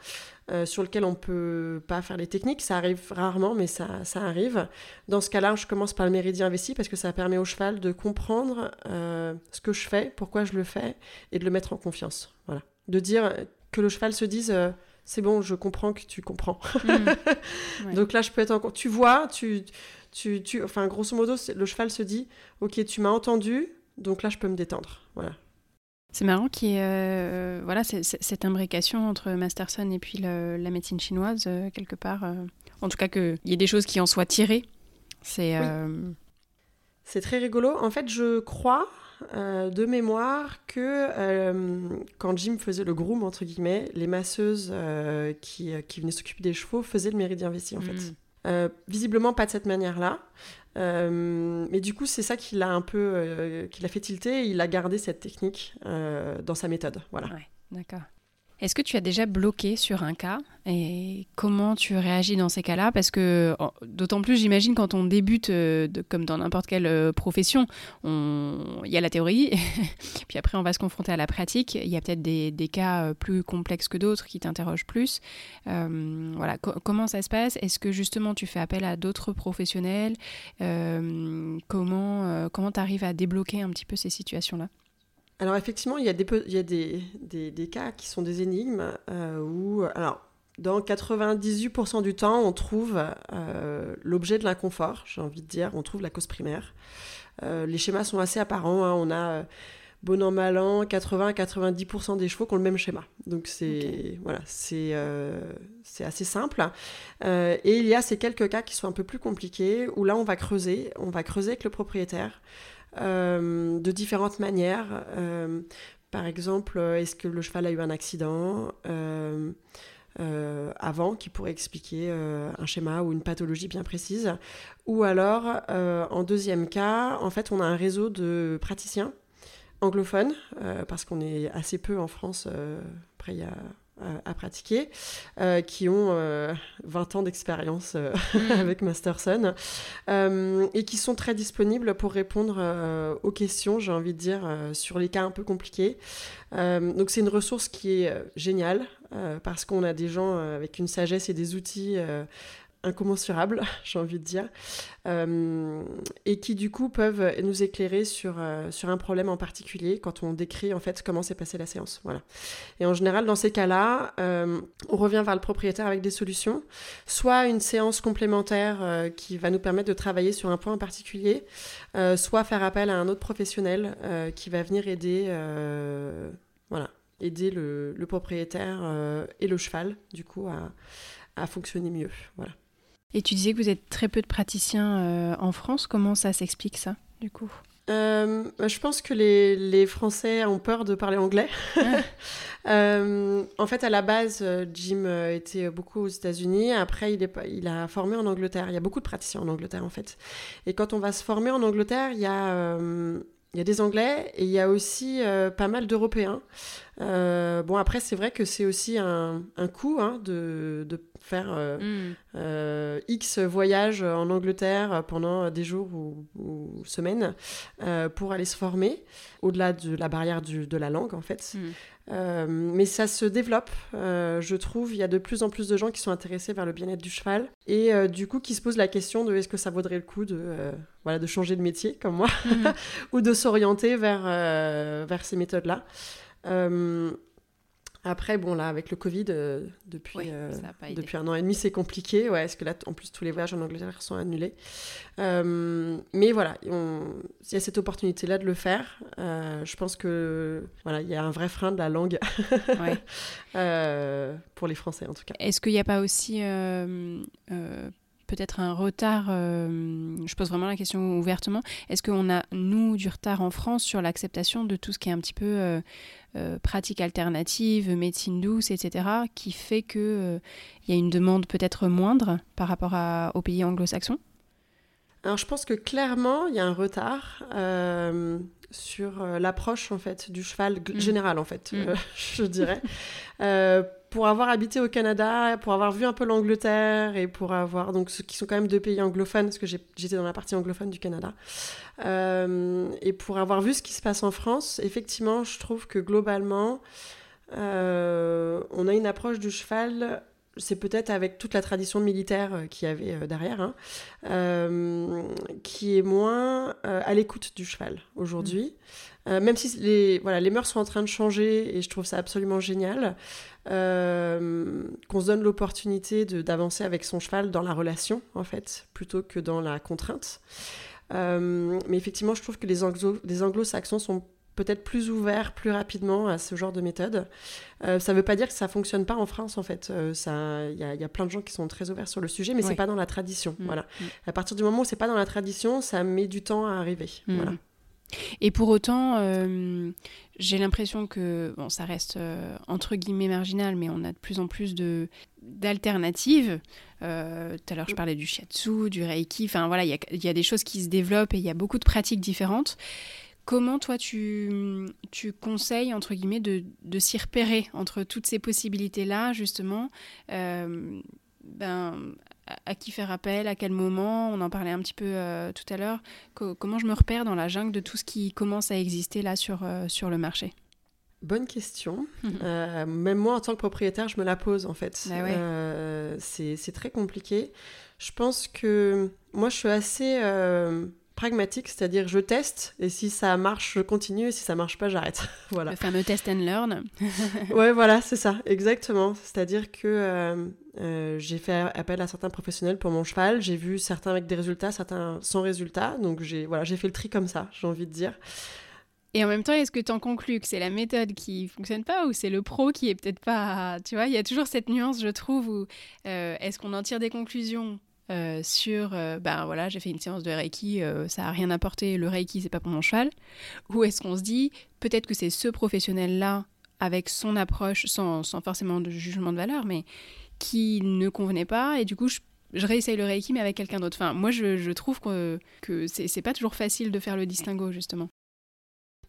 sur lesquels on ne peut pas faire les techniques. Ça arrive rarement, mais ça, arrive. Dans ce cas-là, je commence par le méridien investi parce que ça permet au cheval de comprendre ce que je fais, pourquoi je le fais, et de le mettre en confiance. Voilà de dire que le cheval se dise euh, c'est bon, je comprends que tu comprends. *laughs* Mm. Donc là, je peux être encore. Tu vois, tu, tu, tu, enfin, grosso modo, le cheval se dit ok, tu m'as entendu, donc là, je peux me détendre. Voilà. C'est marrant qu'il y ait euh, voilà, cette imbrication entre Masterson et puis la médecine chinoise, euh, quelque part. en tout cas, qu'il y ait des choses qui en soient tirées. C'est. C'est très rigolo. En fait, je crois euh, de mémoire que euh, quand Jim faisait le groom, entre guillemets, les masseuses euh, qui, qui, venaient s'occuper des chevaux faisaient le méridien vessie, en fait. Mm. visiblement pas de cette manière-là. mais du coup, c'est ça qui l'a un peu, qui l'a fait tilter. il a gardé cette technique dans sa méthode. Voilà. d'accord. Est-ce que tu as déjà bloqué sur un cas et comment tu réagis dans ces cas-là? Parce que d'autant plus, j'imagine, quand on débute, euh, comme dans n'importe quelle euh, profession, il y a la théorie, *laughs* puis après on va se confronter à la pratique. Il y a peut-être des, cas euh, plus complexes que d'autres qui t'interrogent plus. voilà, comment ça se passe? Est-ce que justement tu fais appel à d'autres professionnels? Comment comment tu à débloquer un petit peu ces situations-là? Alors effectivement, il y a des, il y a des, des, cas qui sont des énigmes euh, où, alors, dans 98% du temps, on trouve euh, l'objet de l'inconfort, j'ai envie de dire, on trouve la cause primaire. Euh, les schémas sont assez apparents, hein. on a bon an, mal an, 80-90% des chevaux qui ont le même schéma. Donc c'est voilà, c'est c'est assez simple. et il y a ces quelques cas qui sont un peu plus compliqués, où là on va creuser, on va creuser avec le propriétaire. Euh, de différentes manières. Euh, par exemple, est-ce que le cheval a eu un accident euh, avant qui pourrait expliquer un schéma ou une pathologie bien précise Ou alors, en deuxième cas, en fait, on a un réseau de praticiens anglophones, parce qu'on est assez peu en France, après il y a à pratiquer, euh, qui ont 20 euh, ans d'expérience euh, mm. *laughs* avec Masterson, et qui sont très disponibles pour répondre aux questions, j'ai envie de dire, sur les cas un peu compliqués. donc c'est une ressource qui est géniale, parce qu'on a des gens avec une sagesse et des outils incommensurables, *laughs* j'ai envie de dire, euh, et qui du coup peuvent nous éclairer sur, euh, sur un problème en particulier quand on décrit en fait comment s'est passée la séance. Voilà. Et en général, dans ces cas-là, euh, on revient vers le propriétaire avec des solutions, soit une séance complémentaire qui va nous permettre de travailler sur un point en particulier, soit faire appel à un autre professionnel qui va venir aider, voilà, aider le, le propriétaire et le cheval du coup à, à fonctionner mieux. Voilà. Et tu disais que vous êtes très peu de praticiens euh, en France. Comment ça s'explique ça, du coup? Euh, bah, je pense que les, les, Français ont peur de parler anglais. Ah. *laughs* Euh, en fait, à la base, Jim était beaucoup aux États-Unis. Après, il, est, il a formé en Angleterre. Il y a beaucoup de praticiens en Angleterre, en fait. Et quand on va se former en Angleterre, il y a il y a des Anglais et il y a aussi euh, pas mal d'Européens. Euh, bon, après, c'est vrai que c'est aussi un, un coût hein, de, de, faire euh, mm. X voyages en Angleterre pendant des jours ou, semaines pour aller se former, au-delà de la barrière du, de la langue, en fait. Euh, mais ça se développe, euh, je trouve. Il y a de plus en plus de gens qui sont intéressés vers le bien-être du cheval et euh, du coup qui se posent la question de est-ce que ça vaudrait le coup de, voilà, de changer de métier comme moi mhm. *laughs* ou de s'orienter vers, vers ces méthodes-là. Après, bon, là, avec le Covid, euh, depuis, euh, depuis un an et demi, c'est compliqué. Ouais, parce que là, en plus, tous les voyages en Angleterre sont annulés. Euh, mais voilà, il y a cette opportunité-là de le faire. je pense que voilà, il y a un vrai frein de la langue *laughs* pour les Français, en tout cas. Est-ce qu'il n'y a pas aussi peut-être un retard Je pose vraiment la question ouvertement. Est-ce qu'on a, nous, du retard en France sur l'acceptation de tout ce qui est un petit peu pratique alternative, médecine douce, etc., qui fait qu'il il y a une demande peut-être moindre par rapport à, aux pays anglo-saxons alors je pense que clairement il y a un retard euh, sur euh, l'approche en fait du cheval mm. général en fait, mm. euh, *laughs* je dirais. Pour avoir habité au Canada, pour avoir vu un peu l'Angleterre et pour avoir donc ceux qui sont quand même deux pays anglophones parce que j'étais dans la partie anglophone du Canada et pour avoir vu ce qui se passe en France, effectivement je trouve que globalement on a une approche du cheval c'est peut-être avec toute la tradition militaire euh, qu'il y avait euh, derrière, hein, euh, qui est moins à l'écoute du cheval aujourd'hui. Mm. même si les, voilà, les mœurs sont en train de changer et je trouve ça absolument génial, qu'on se donne l'opportunité d'avancer avec son cheval dans la relation, en fait, plutôt que dans la contrainte. mais effectivement, je trouve que les, anglo, les anglo-saxons sont peut-être plus ouvert plus rapidement à ce genre de méthode. Euh, ça ne veut pas dire que ça fonctionne pas en France en fait. Euh, il y, a plein de gens qui sont très ouverts sur le sujet, mais ce c'est pas dans la tradition. Mm, voilà. Mm. À partir du moment où c'est pas dans la tradition, ça met du temps à arriver. Mm. Voilà. Et pour autant, euh, j'ai l'impression que bon, ça reste entre guillemets marginal, mais on a de plus en plus de d'alternatives. tout à l'heure, je parlais du shiatsu, du reiki. Enfin voilà, il y, y a, des choses qui se développent et il y a beaucoup de pratiques différentes. Comment toi tu, tu conseilles entre guillemets de, de s'y repérer entre toutes ces possibilités-là justement? Euh, ben, à, qui faire appel, à quel moment On en parlait un petit peu euh, tout à l'heure. comment je me repère dans la jungle de tout ce qui commence à exister là sur, euh, sur le marché? Bonne question. Mhm. *laughs* même moi, en tant que propriétaire, je me la pose en fait. Bah c'est très compliqué. Je pense que moi, je suis assez pragmatique, c'est-à-dire je teste et si ça marche, je continue et si ça marche pas, j'arrête. *laughs* voilà. Le fameux test and learn. ouais, voilà, c'est ça, exactement. C'est-à-dire que euh, j'ai fait appel à certains professionnels pour mon cheval, j'ai vu certains avec des résultats, certains sans résultats, donc j'ai voilà, j'ai fait le tri comme ça, j'ai envie de dire. Et en même temps, est-ce que tu en conclus que c'est la méthode qui fonctionne pas ou c'est le pro qui est peut-être pas. Tu vois, il y a toujours cette nuance, je trouve, où euh, est-ce qu'on en tire des conclusions euh, sur ben voilà j'ai fait une séance de reiki ça a rien apporté le reiki c'est pas pour mon cheval ou est-ce qu'on se dit peut-être que c'est ce professionnel là avec son approche sans, sans, forcément de jugement de valeur mais qui ne convenait pas et du coup je, réessaye le reiki mais avec quelqu'un d'autre enfin moi je, trouve que, que c'est pas toujours facile de faire le distinguo justement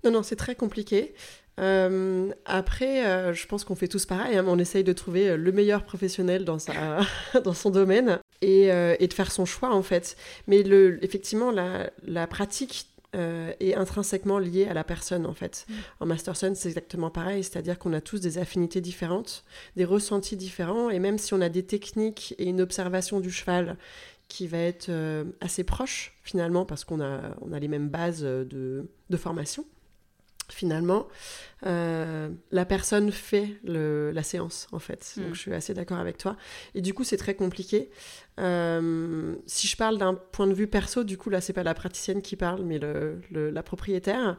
non non c'est très compliqué euh, après, euh, je pense qu'on fait tous pareil. Hein, on essaye de trouver euh, le meilleur professionnel dans, *laughs* son domaine et, et, de faire son choix, en fait. Mais effectivement, la pratique est intrinsèquement liée à la personne, en fait. Mm. En Masterson, c'est exactement pareil. C'est-à-dire qu'on a tous des affinités différentes, des ressentis différents. Et même si on a des techniques et une observation du cheval qui va être assez proche, finalement, parce qu'on a, on a les mêmes bases de, de formation finalement, euh, la personne fait la séance, en fait. Donc, mm. je suis assez d'accord avec toi. Et du coup, c'est très compliqué. Euh, si je parle d'un point de vue perso, du coup, là, c'est pas la praticienne qui parle, mais la propriétaire.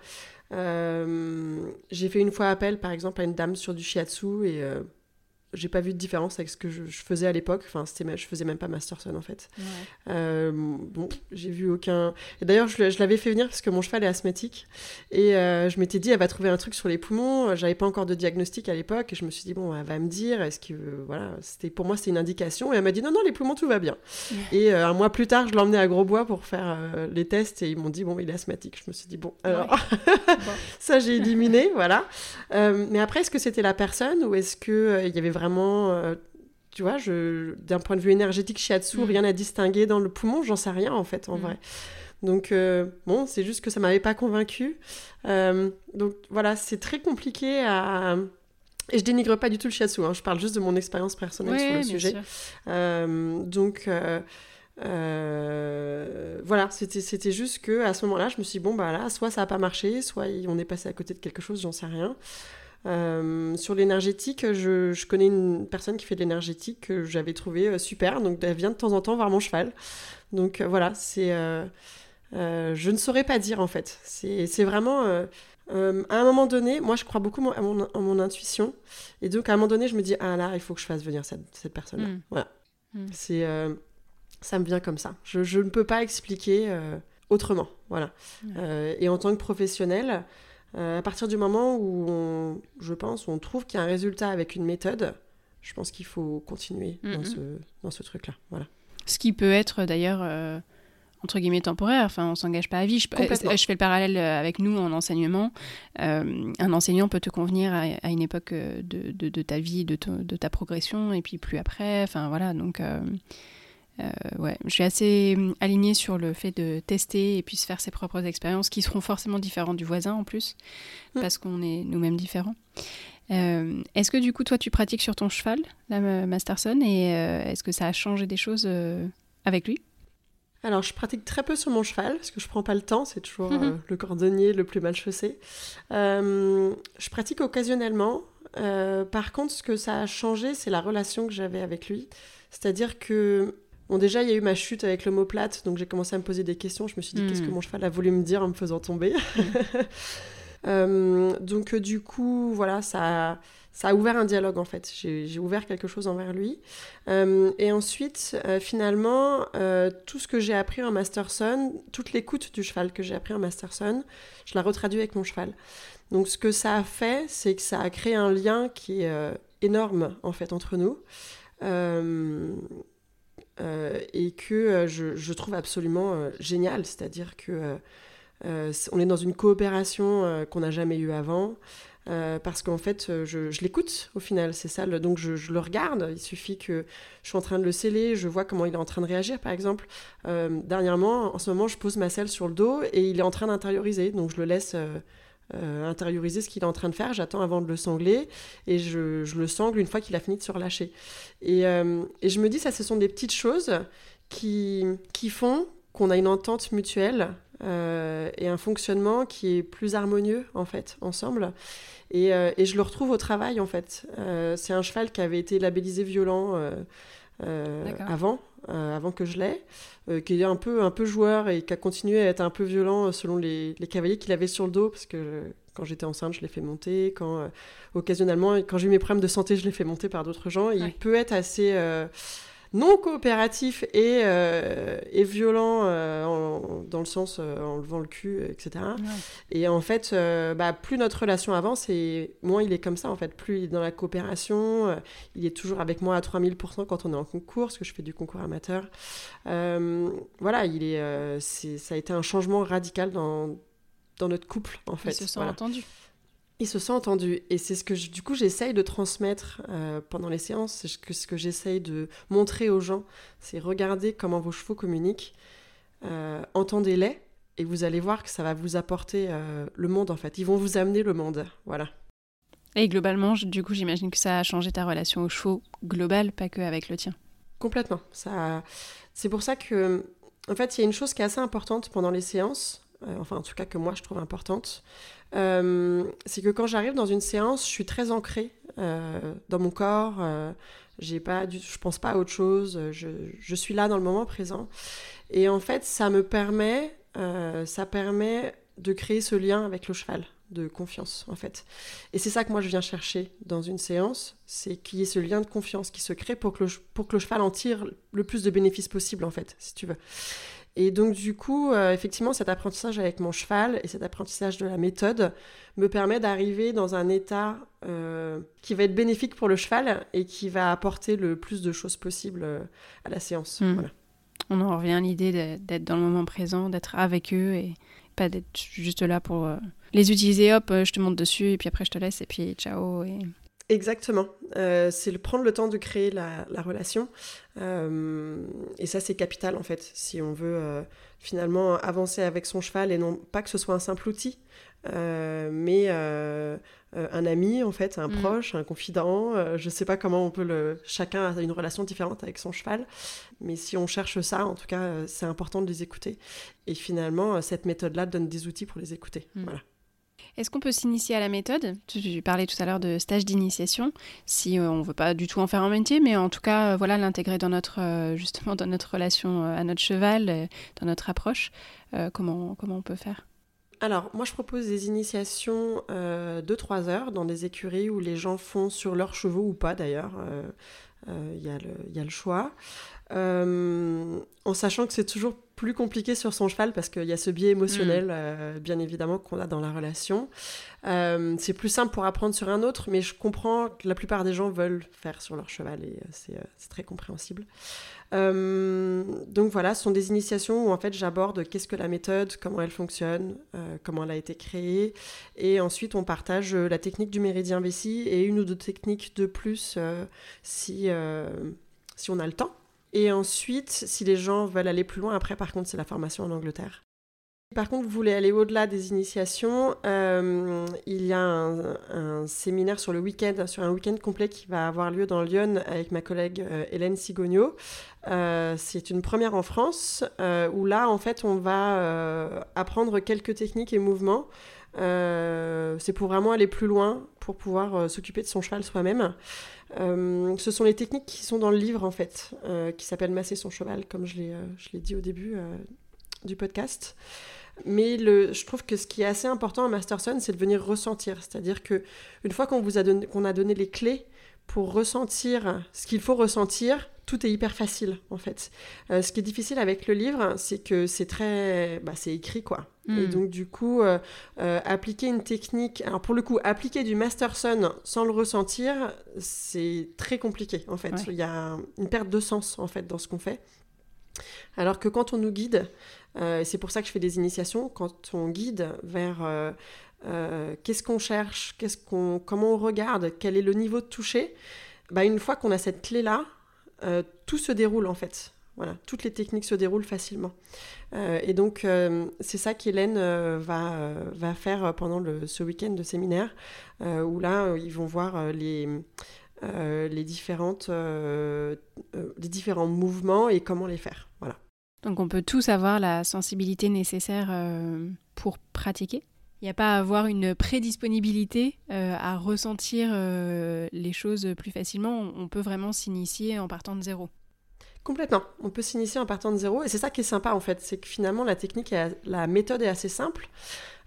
Euh, j'ai fait une fois appel, par exemple, à une dame sur du shiatsu et j'ai pas vu de différence avec ce que je, faisais à l'époque. Enfin, c'était, je faisais même pas Masterson en fait. Euh, bon, j'ai vu aucun. Et d'ailleurs, je, l'avais fait venir parce que mon cheval est asthmatique et euh, je m'étais dit, elle va trouver un truc sur les poumons. J'avais pas encore de diagnostic à l'époque et je me suis dit bon, elle va me dire, est-ce que voilà, c'était pour moi c'était une indication et elle m'a dit non non les poumons tout va bien. *laughs* et euh, un mois plus tard, je l'emmenais à Grosbois pour faire les tests et ils m'ont dit bon il est asthmatique. Je me suis dit bon alors *laughs* ça j'ai éliminé voilà. mais après est-ce que c'était la personne ou est-ce que il y avait vraiment vraiment, euh, tu vois, d'un point de vue énergétique, shiatsu, mm. rien à distinguer dans le poumon, j'en sais rien en fait, en mm. vrai. Donc, euh, bon, c'est juste que ça m'avait pas convaincu. Euh, donc, voilà, c'est très compliqué à. Et je dénigre pas du tout le shiatsu, hein, je parle juste de mon expérience personnelle sur le sujet. donc. voilà, c'était, juste que à ce moment-là, je me suis dit, bon, bah là, soit ça n'a pas marché, soit on est passé à côté de quelque chose, j'en sais rien. Euh, sur l'énergétique, je, connais une personne qui fait de l'énergétique que j'avais trouvé euh, super, donc elle vient de temps en temps voir mon cheval. Donc euh, voilà, c'est, je ne saurais pas dire en fait. C'est vraiment à un moment donné, moi je crois beaucoup à mon, intuition, et donc à un moment donné, je me dis ah là, il faut que je fasse venir cette, personne-là. Hmm. Voilà. Hmm. C'est ça me vient comme ça. Je, ne peux pas expliquer euh, autrement. Voilà. Euh, et en tant que professionnel, euh, à partir du moment où je pense, on trouve qu'il y a un résultat avec une méthode, je pense qu'il faut continuer dans ce, dans ce truc-là. Voilà. Ce qui peut être d'ailleurs entre guillemets temporaire. Enfin, on s'engage pas à vie. Je, je, fais le parallèle avec nous en enseignement. un enseignant peut te convenir à, une époque de, de, de, ta vie, de, de, ta progression, et puis plus après. Enfin voilà, donc euh, ouais, je suis assez hum, alignée sur le fait de tester et puis se faire ses propres expériences qui seront forcément différentes du voisin en plus, mm. parce qu'on est nous-mêmes différents. Euh, est-ce que du coup, toi, tu pratiques sur ton cheval, la Masterson, et euh, est-ce que ça a changé des choses avec lui? Alors, je pratique très peu sur mon cheval, parce que je prends pas le temps, c'est toujours le cordonnier le plus mal chaussé. je pratique occasionnellement. par contre, ce que ça a changé, c'est la relation que j'avais avec lui. C'est-à-dire que Bon, déjà, il y a eu ma chute avec l'omoplate, donc j'ai commencé à me poser des questions. Je me suis dit, qu'est-ce que hmm. mon cheval a voulu me dire en me faisant tomber *laughs* euh, Donc, euh, du coup, voilà, ça, ça a ouvert un dialogue, en fait. J'ai ouvert quelque chose envers lui. Euh, et ensuite, finalement, tout ce que j'ai appris en Masterson, toute l'écoute du cheval que j'ai appris en Masterson, je la retraduis avec mon cheval. Donc, ce que ça a fait, c'est que ça a créé un lien qui est énorme, en fait, entre nous. Euh, et que euh, je, trouve absolument euh, génial. C'est-à-dire que on est dans une coopération qu'on n'a jamais eue avant. parce qu'en fait, je, l'écoute au final, c'est ça. donc je, le regarde. Il suffit que je suis en train de le sceller, je vois comment il est en train de réagir. Par exemple, dernièrement, en ce moment, je pose ma selle sur le dos et il est en train d'intérioriser. Donc je le laisse euh, intérioriser ce qu'il est en train de faire. J'attends avant de le sangler et je, le sangle une fois qu'il a fini de se relâcher. Et, euh, et, je me dis, ça, ce sont des petites choses qui, qui font qu'on a une entente mutuelle euh, et un fonctionnement qui est plus harmonieux, en fait, ensemble. Et, et je le retrouve au travail, en fait. c'est un cheval qui avait été labellisé violent avant, avant que je l'aie. Euh, qui est un peu, un peu joueur et qui a continué à être un peu violent euh, selon les, les cavaliers qu'il avait sur le dos, parce que quand j'étais enceinte, je l'ai fait monter, quand euh, occasionnellement, quand j'ai eu mes problèmes de santé, je l'ai fait monter par d'autres gens. Il peut être assez non coopératif et, euh, et violent euh, dans le sens euh, en levant le cul, etc. Et en fait, bah, plus notre relation avance et moins il est comme ça en fait. Plus il est dans la coopération, il est toujours avec moi à 3000% quand on est en concours, parce que je fais du concours amateur. voilà, il est, ça a été un changement radical dans, dans notre couple en fait. Il se sent entendu il se sent entendu. Et c'est ce que, du coup, j'essaye de transmettre euh, pendant les séances. C'est ce que, ce que j'essaye de montrer aux gens. C'est regarder comment vos chevaux communiquent. Euh, entendez-les. Et vous allez voir que ça va vous apporter euh, le monde, en fait. Ils vont vous amener le monde. Voilà. Et globalement, du coup, j'imagine que ça a changé ta relation aux chevaux globale, pas que avec le tien. Complètement. Ça... C'est pour ça que, en fait, il y a une chose qui est assez importante pendant les séances. Enfin, en tout cas, que moi, je trouve importante. Euh, c'est que quand j'arrive dans une séance, je suis très ancrée euh, dans mon corps. Euh, j'ai pas du, je pense pas à autre chose. Je, je, suis là dans le moment présent. Et en fait, ça me permet, ça permet de créer ce lien avec le cheval de confiance en fait. Et c'est ça que moi je viens chercher dans une séance, c'est qu'il y ait ce lien de confiance qui se crée pour pour que le cheval en tire le plus de bénéfices possible en fait, si tu veux. Et donc, du coup, euh, effectivement, cet apprentissage avec mon cheval et cet apprentissage de la méthode me permet d'arriver dans un état euh, qui va être bénéfique pour le cheval et qui va apporter le plus de choses possibles euh, à la séance. Hmm. On en revient à l'idée d'être dans le moment présent, d'être avec eux et pas d'être juste là pour les utiliser. Hop, je te monte dessus et puis après je te laisse et puis ciao. Et... Exactement. Euh, c'est le prendre le temps de créer la, relation. Euh, et ça, c'est capital en fait, si on veut euh, finalement avancer avec son cheval et non pas que ce soit un simple outil, mais un ami en fait, un mm. proche, un confident. je ne sais pas comment on peut le. Chacun a une relation différente avec son cheval, mais si on cherche ça, en tout cas, c'est important de les écouter. Et finalement, cette méthode-là donne des outils pour les écouter. Mm. Voilà. Est-ce qu'on peut s'initier à la méthode? Tu parlais tout à l'heure de stage d'initiation. Si euh, on ne veut pas du tout en faire un métier, mais en tout cas, euh, voilà, l'intégrer dans notre euh, justement dans notre relation à notre cheval, dans notre approche. comment comment on peut faire? Alors, moi, je propose des initiations de 3 heures dans des écuries où les gens font sur leurs chevaux ou pas d'ailleurs. Il y, y, a le choix. en sachant que c'est toujours plus compliqué sur son cheval parce qu'il y a ce biais émotionnel, mm. euh, bien évidemment, qu'on a dans la relation. Euh, c'est plus simple pour apprendre sur un autre, mais je comprends que la plupart des gens veulent faire sur leur cheval et euh, c'est très compréhensible. donc voilà, ce sont des initiations où en fait j'aborde qu'est-ce que la méthode, comment elle fonctionne, comment elle a été créée, et ensuite on partage la technique du méridien vessie et une ou deux techniques de plus si, si on a le temps. Et ensuite, si les gens veulent aller plus loin, après, par contre, c'est la formation en Angleterre. Par contre, vous voulez aller au-delà des initiations, euh, il y a un, séminaire sur le week-end, sur un week-end complet qui va avoir lieu dans Lyon avec ma collègue euh, Hélène Sigogno. Euh, c'est une première en France où là, en fait, on va apprendre quelques techniques et mouvements. C'est pour vraiment aller plus loin, pour pouvoir s'occuper de son cheval soi-même. Euh, ce sont les techniques qui sont dans le livre en fait, euh, qui s'appelle Masser son cheval, comme je l'ai, euh, dit au début du podcast. Mais le, je trouve que ce qui est assez important à Masterson, c'est de venir ressentir. C'est-à-dire que une fois qu'on vous a donné, qu'on a donné les clés pour ressentir ce qu'il faut ressentir, tout est hyper facile en fait. Euh, ce qui est difficile avec le livre, c'est que c'est très, bah, c'est écrit quoi. Et hmm. donc du coup, euh, euh, appliquer une technique, alors pour le coup, appliquer du Masterson sans le ressentir, c'est très compliqué en fait. Il y a une perte de sens en fait dans ce qu'on fait. Alors que quand on nous guide, c'est pour ça que je fais des initiations, quand on guide vers qu'est-ce qu'on cherche, qu'est-ce qu'on, comment on regarde, quel est le niveau de toucher, bah, une fois qu'on a cette clé là euh, tout se déroule en fait. Voilà, toutes les techniques se déroulent facilement. Euh, et donc, euh, c'est ça qu'Hélène va, faire pendant ce week-end de séminaire, où là, ils vont voir les, les, différentes, les différents mouvements et comment les faire. Voilà. Donc, on peut tous avoir la sensibilité nécessaire pour pratiquer? Il n'y a pas à avoir une prédisponibilité euh, à ressentir euh, les choses plus facilement. On peut vraiment s'initier en partant de zéro. Complètement. On peut s'initier en partant de zéro. Et c'est ça qui est sympa en fait. C'est que finalement, la technique, la méthode est assez simple.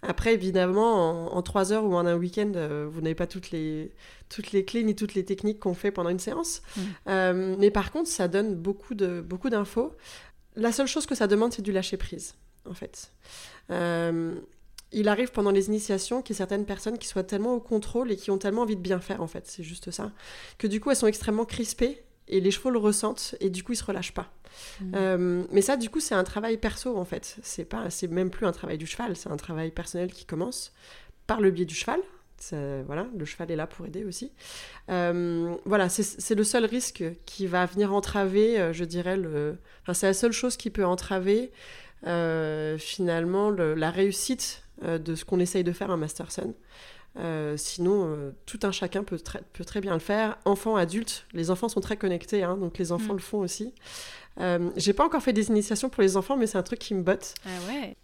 Après, évidemment, en, trois heures ou en un week-end, euh, vous n'avez pas toutes les, toutes les clés ni toutes les techniques qu'on fait pendant une séance. Mmh. mais par contre, ça donne beaucoup d'infos. Beaucoup la seule chose que ça demande, c'est du lâcher prise, en fait il arrive pendant les initiations qu'il y ait certaines personnes qui soient tellement au contrôle et qui ont tellement envie de bien faire, en fait, c'est juste ça, que du coup elles sont extrêmement crispées et les chevaux le ressentent et du coup ils se relâchent pas. Mmh. Euh, mais ça, du coup, c'est un travail perso en fait. C'est pas, c'est même plus un travail du cheval, c'est un travail personnel qui commence par le biais du cheval. voilà, le cheval est là pour aider aussi. Euh, voilà, c'est le seul risque qui va venir entraver, euh, je dirais, le. Enfin, c'est la seule chose qui peut entraver finalement la réussite euh, de ce qu'on essaye de faire à Masterson. Euh, sinon, euh, tout un chacun peut, peut, très bien le faire. Enfants, adultes, les enfants sont très connectés, hein, donc les enfants mm. le font aussi. J'ai pas encore fait des initiations pour les enfants, mais c'est un truc qui me botte. Ah ouais.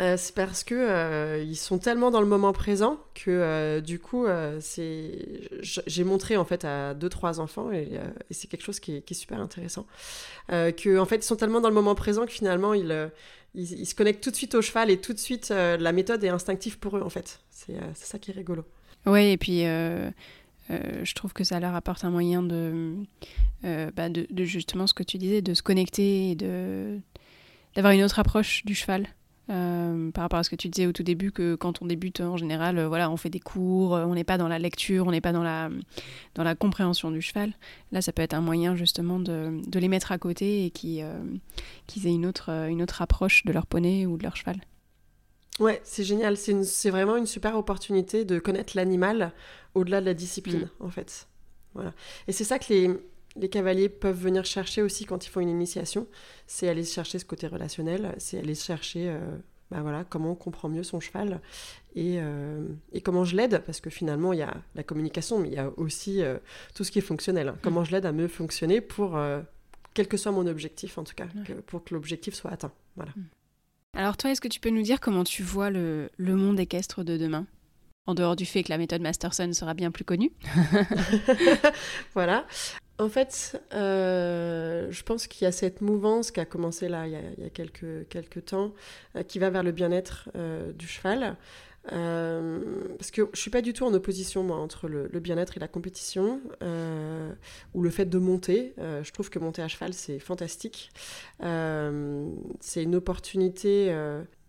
Euh, c'est parce que euh, ils sont tellement dans le moment présent que euh, du coup j'ai montré en fait à deux trois enfants et, c'est quelque chose qui est, super intéressant. Que en fait ils sont tellement dans le moment présent que finalement ils, se connectent tout de suite au cheval et tout de suite la méthode est instinctive pour eux en fait. C'est ça qui est rigolo. Ouais et puis je trouve que ça leur apporte un moyen de, bah de, de, justement ce que tu disais, de se connecter et de d'avoir une autre approche du cheval. Euh, par rapport à ce que tu disais au tout début, que quand on débute, en général, euh, voilà, on fait des cours, euh, on n'est pas dans la lecture, on n'est pas dans la, dans la compréhension du cheval. Là, ça peut être un moyen justement de, de les mettre à côté et qu'ils aient une autre, une autre approche de leur poney ou de leur cheval. Ouais, c'est génial. C'est vraiment une super opportunité de connaître l'animal au-delà de la discipline, mm. en fait. Voilà. Et c'est ça que les, les cavaliers peuvent venir chercher aussi quand ils font une initiation, c'est aller chercher ce côté relationnel, c'est aller chercher euh, bah voilà, comment on comprend mieux son cheval et, euh, et comment je l'aide, parce que finalement il y a la communication, mais il y a aussi euh, tout ce qui est fonctionnel. Hein. Comment je l'aide à mieux fonctionner pour, quel que soit mon objectif en tout cas, pour que l'objectif soit atteint. Voilà. Mm. Alors toi, est-ce que tu peux nous dire comment tu vois le, le monde équestre de demain? En dehors du fait que la méthode Masterson sera bien plus connue. *laughs* voilà. En fait, euh, je pense qu'il y a cette mouvance qui a commencé là il y a, quelques, temps, euh, qui va vers le bien-être euh, du cheval. parce que je suis pas du tout en opposition moi, entre le, bien-être et la compétition, ou le fait de monter. je trouve que monter à cheval, c'est fantastique. c'est une opportunité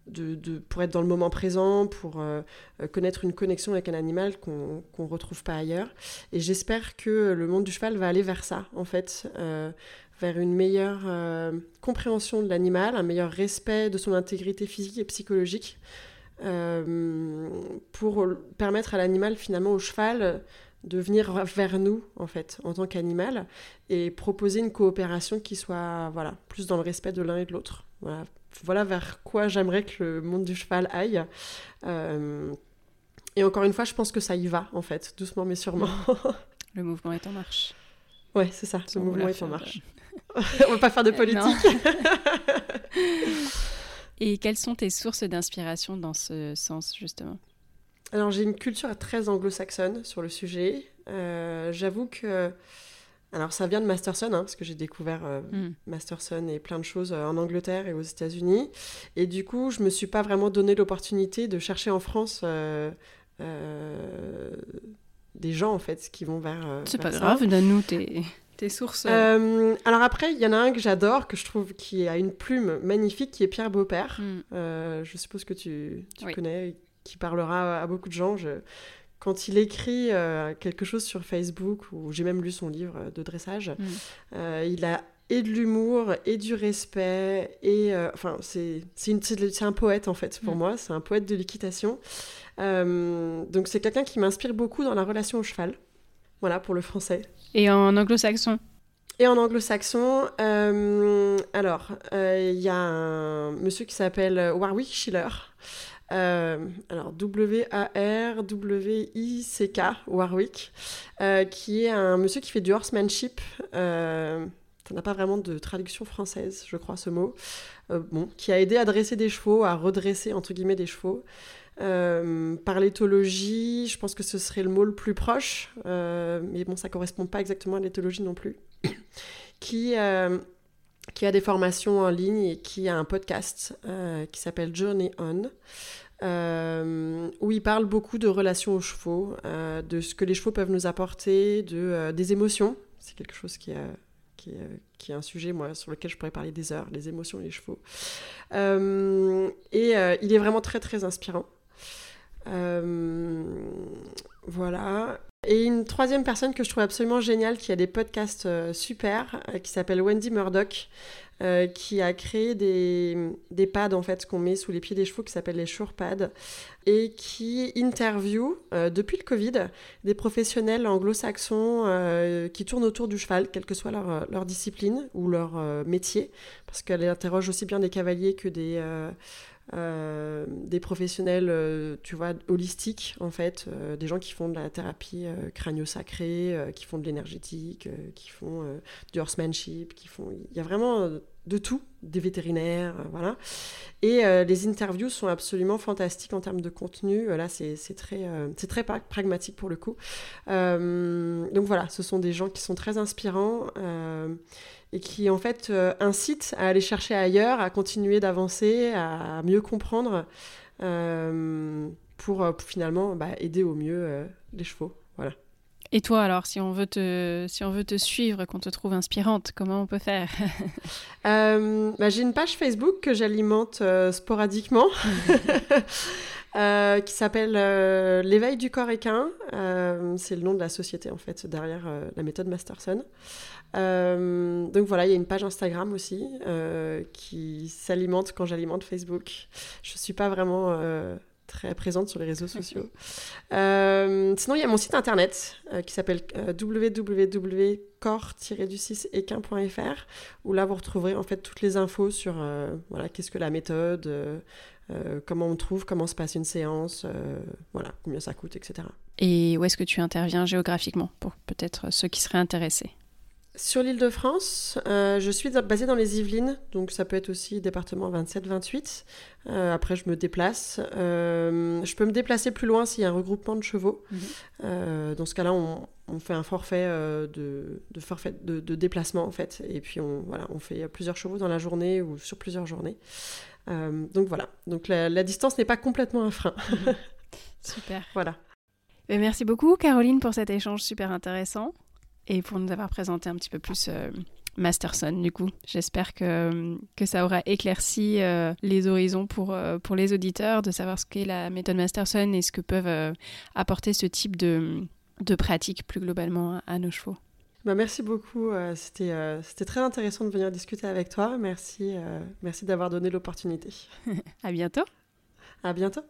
de, pour être dans le moment présent, pour euh, euh, connaître une connexion avec un animal qu'on ne retrouve pas ailleurs. Et j'espère que le monde du cheval va aller vers ça, en fait, euh, vers une meilleure compréhension de l'animal, un meilleur respect de son intégrité physique et psychologique, pour permettre à l'animal, finalement, au cheval, de venir vers nous, en fait, en tant qu'animal, et proposer une coopération qui soit, voilà, plus dans le respect de l'un et de l'autre. Voilà vers quoi j'aimerais que le monde du cheval aille. Euh, et encore une fois, je pense que ça y va, en fait, doucement mais sûrement. *laughs* le mouvement est en marche. Ouais, c'est ça, le mouvement est en marche. *laughs* On va pas faire de politique. *laughs* et quelles sont tes sources d'inspiration dans ce sens, justement? Alors, j'ai une culture très anglo-saxonne sur le sujet. Euh, j'avoue que alors ça vient de Masterson, hein, parce que j'ai découvert euh, hmm. Masterson et plein de choses euh, en Angleterre et aux États-Unis. Et du coup, je me suis pas vraiment donné l'opportunité de chercher en France euh, des gens en fait qui vont vers. C'est pas grave, donne-nous tes, tes, sources. alors après, il y en a un que j'adore, que je trouve qui a une plume magnifique, qui est Pierre Beaupère. Hmm. je suppose que tu, tu connais, qui parlera à beaucoup de gens. Je, quand il écrit euh, quelque chose sur Facebook, ou j'ai même lu son livre de dressage, mm. euh, il a et de l'humour et du respect et euh, enfin c'est un poète en fait pour mm. moi c'est un poète de l'équitation donc c'est quelqu'un qui m'inspire beaucoup dans la relation au cheval voilà pour le français et en anglo-saxon et en anglo-saxon alors il y a un monsieur qui s'appelle Warwick Schiller euh, alors W-A-R-W-I-C-K, Warwick, euh, qui est un monsieur qui fait du horsemanship. Euh, ça n'a pas vraiment de traduction française, je crois, ce mot. bon, qui a aidé à dresser des chevaux, à redresser, entre guillemets, des chevaux. par l'éthologie, je pense que ce serait le mot le plus proche, mais bon, ça correspond pas exactement à l'éthologie non plus. *coughs* qui, qui a des formations en ligne et qui a un podcast qui s'appelle Journey On. Euh, où il parle beaucoup de relations aux chevaux, euh, de ce que les chevaux peuvent nous apporter, de, euh, des émotions. C'est quelque chose qui, qui, est un sujet moi, sur lequel je pourrais parler des heures, les émotions les chevaux. et il est vraiment très très inspirant. voilà. Et une troisième personne que je trouve absolument géniale, qui a des podcasts super, qui s'appelle Wendy Murdoch, euh, qui a créé des, des pads en fait qu'on met sous les pieds des chevaux qui s'appellent les Sure Pads et qui interview euh, depuis le Covid des professionnels anglo-saxons euh, qui tournent autour du cheval, quelle que soit leur, leur discipline ou leur métier, parce qu'elle interroge aussi bien des cavaliers que des euh, des professionnels, euh, tu vois, holistiques, en fait, euh, des gens qui font de la thérapie crânio-sacrée, qui font de l'énergétique, qui font du horsemanship, qui font... Il y a vraiment de tout, des vétérinaires, voilà. Et les interviews sont absolument fantastiques en termes de contenu. Là, c'est très, c'est très pragmatique pour le coup. donc voilà, ce sont des gens qui sont très inspirants et qui en fait euh, incite à aller chercher ailleurs, à continuer d'avancer, à mieux comprendre euh, pour, euh, finalement bah, aider au mieux les chevaux. Voilà. Et toi alors, si on veut te, si on veut te suivre, qu'on te trouve inspirante, comment on peut faire? *laughs* Bah, J'ai une page Facebook que j'alimente sporadiquement. *laughs* qui s'appelle l'éveil du corps équin. c'est le nom de la société en fait derrière la méthode Masterson. Euh, donc voilà, il y a une page Instagram aussi euh, qui s'alimente quand j'alimente Facebook. Je ne suis pas vraiment euh, très présente sur les réseaux sociaux. *laughs* sinon, il y a mon site internet qui s'appelle www.corps-du6equin.fr où là, vous retrouverez en fait toutes les infos sur voilà, qu'est-ce que la méthode, comment on trouve, comment se passe une séance, voilà, combien ça coûte, etc. Et où est-ce que tu interviens géographiquement pour peut-être ceux qui seraient intéressés? Sur l'île de France, euh, je suis basée dans les Yvelines, donc ça peut être aussi département 27-28. Euh, après, je me déplace. Euh, je peux me déplacer plus loin s'il y a un regroupement de chevaux. Mhm. dans ce cas-là, on, fait un forfait, de, forfait de, déplacement en fait. Et puis on, voilà, on fait plusieurs chevaux dans la journée ou sur plusieurs journées. donc voilà. Donc la, la distance n'est pas complètement un frein. Mhm. *laughs* Super. voilà. Merci beaucoup Caroline pour cet échange super intéressant et pour nous avoir présenté un petit peu plus euh, Masterson du coup. J'espère que, que ça aura éclairci euh, les horizons pour, euh, pour les auditeurs de savoir ce qu'est la méthode Masterson et ce que peuvent apporter ce type de, de pratique plus globalement à, nos chevaux. Bah, merci beaucoup, c'était c'était très intéressant de venir discuter avec toi. Merci, merci d'avoir donné l'opportunité. *laughs* à bientôt. À bientôt.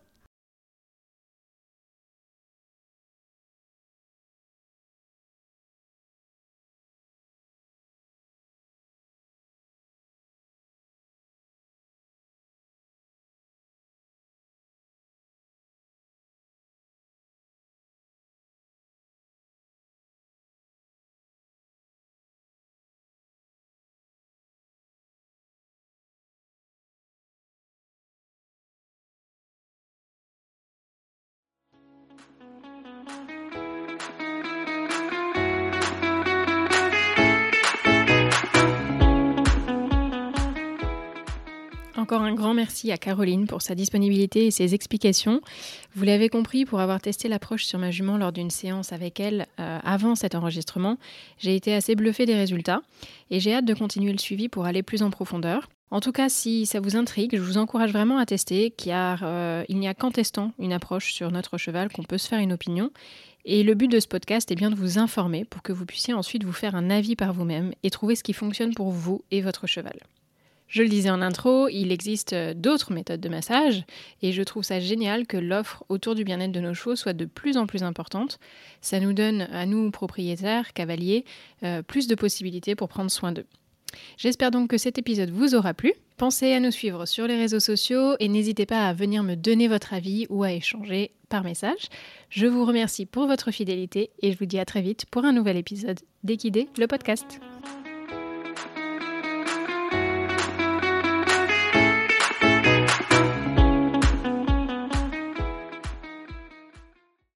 Encore un grand merci à Caroline pour sa disponibilité et ses explications. Vous l'avez compris, pour avoir testé l'approche sur ma jument lors d'une séance avec elle euh, avant cet enregistrement, j'ai été assez bluffée des résultats et j'ai hâte de continuer le suivi pour aller plus en profondeur. En tout cas, si ça vous intrigue, je vous encourage vraiment à tester, car euh, il n'y a qu'en testant une approche sur notre cheval qu'on peut se faire une opinion. Et le but de ce podcast est bien de vous informer pour que vous puissiez ensuite vous faire un avis par vous-même et trouver ce qui fonctionne pour vous et votre cheval. Je le disais en intro, il existe euh, d'autres méthodes de massage et je trouve ça génial que l'offre autour du bien-être de nos chevaux soit de plus en plus importante. Ça nous donne à nous, propriétaires, cavaliers, euh, plus de possibilités pour prendre soin d'eux. J'espère donc que cet épisode vous aura plu. Pensez à nous suivre sur les réseaux sociaux et n'hésitez pas à venir me donner votre avis ou à échanger par message. Je vous remercie pour votre fidélité et je vous dis à très vite pour un nouvel épisode d'Equidé, le podcast.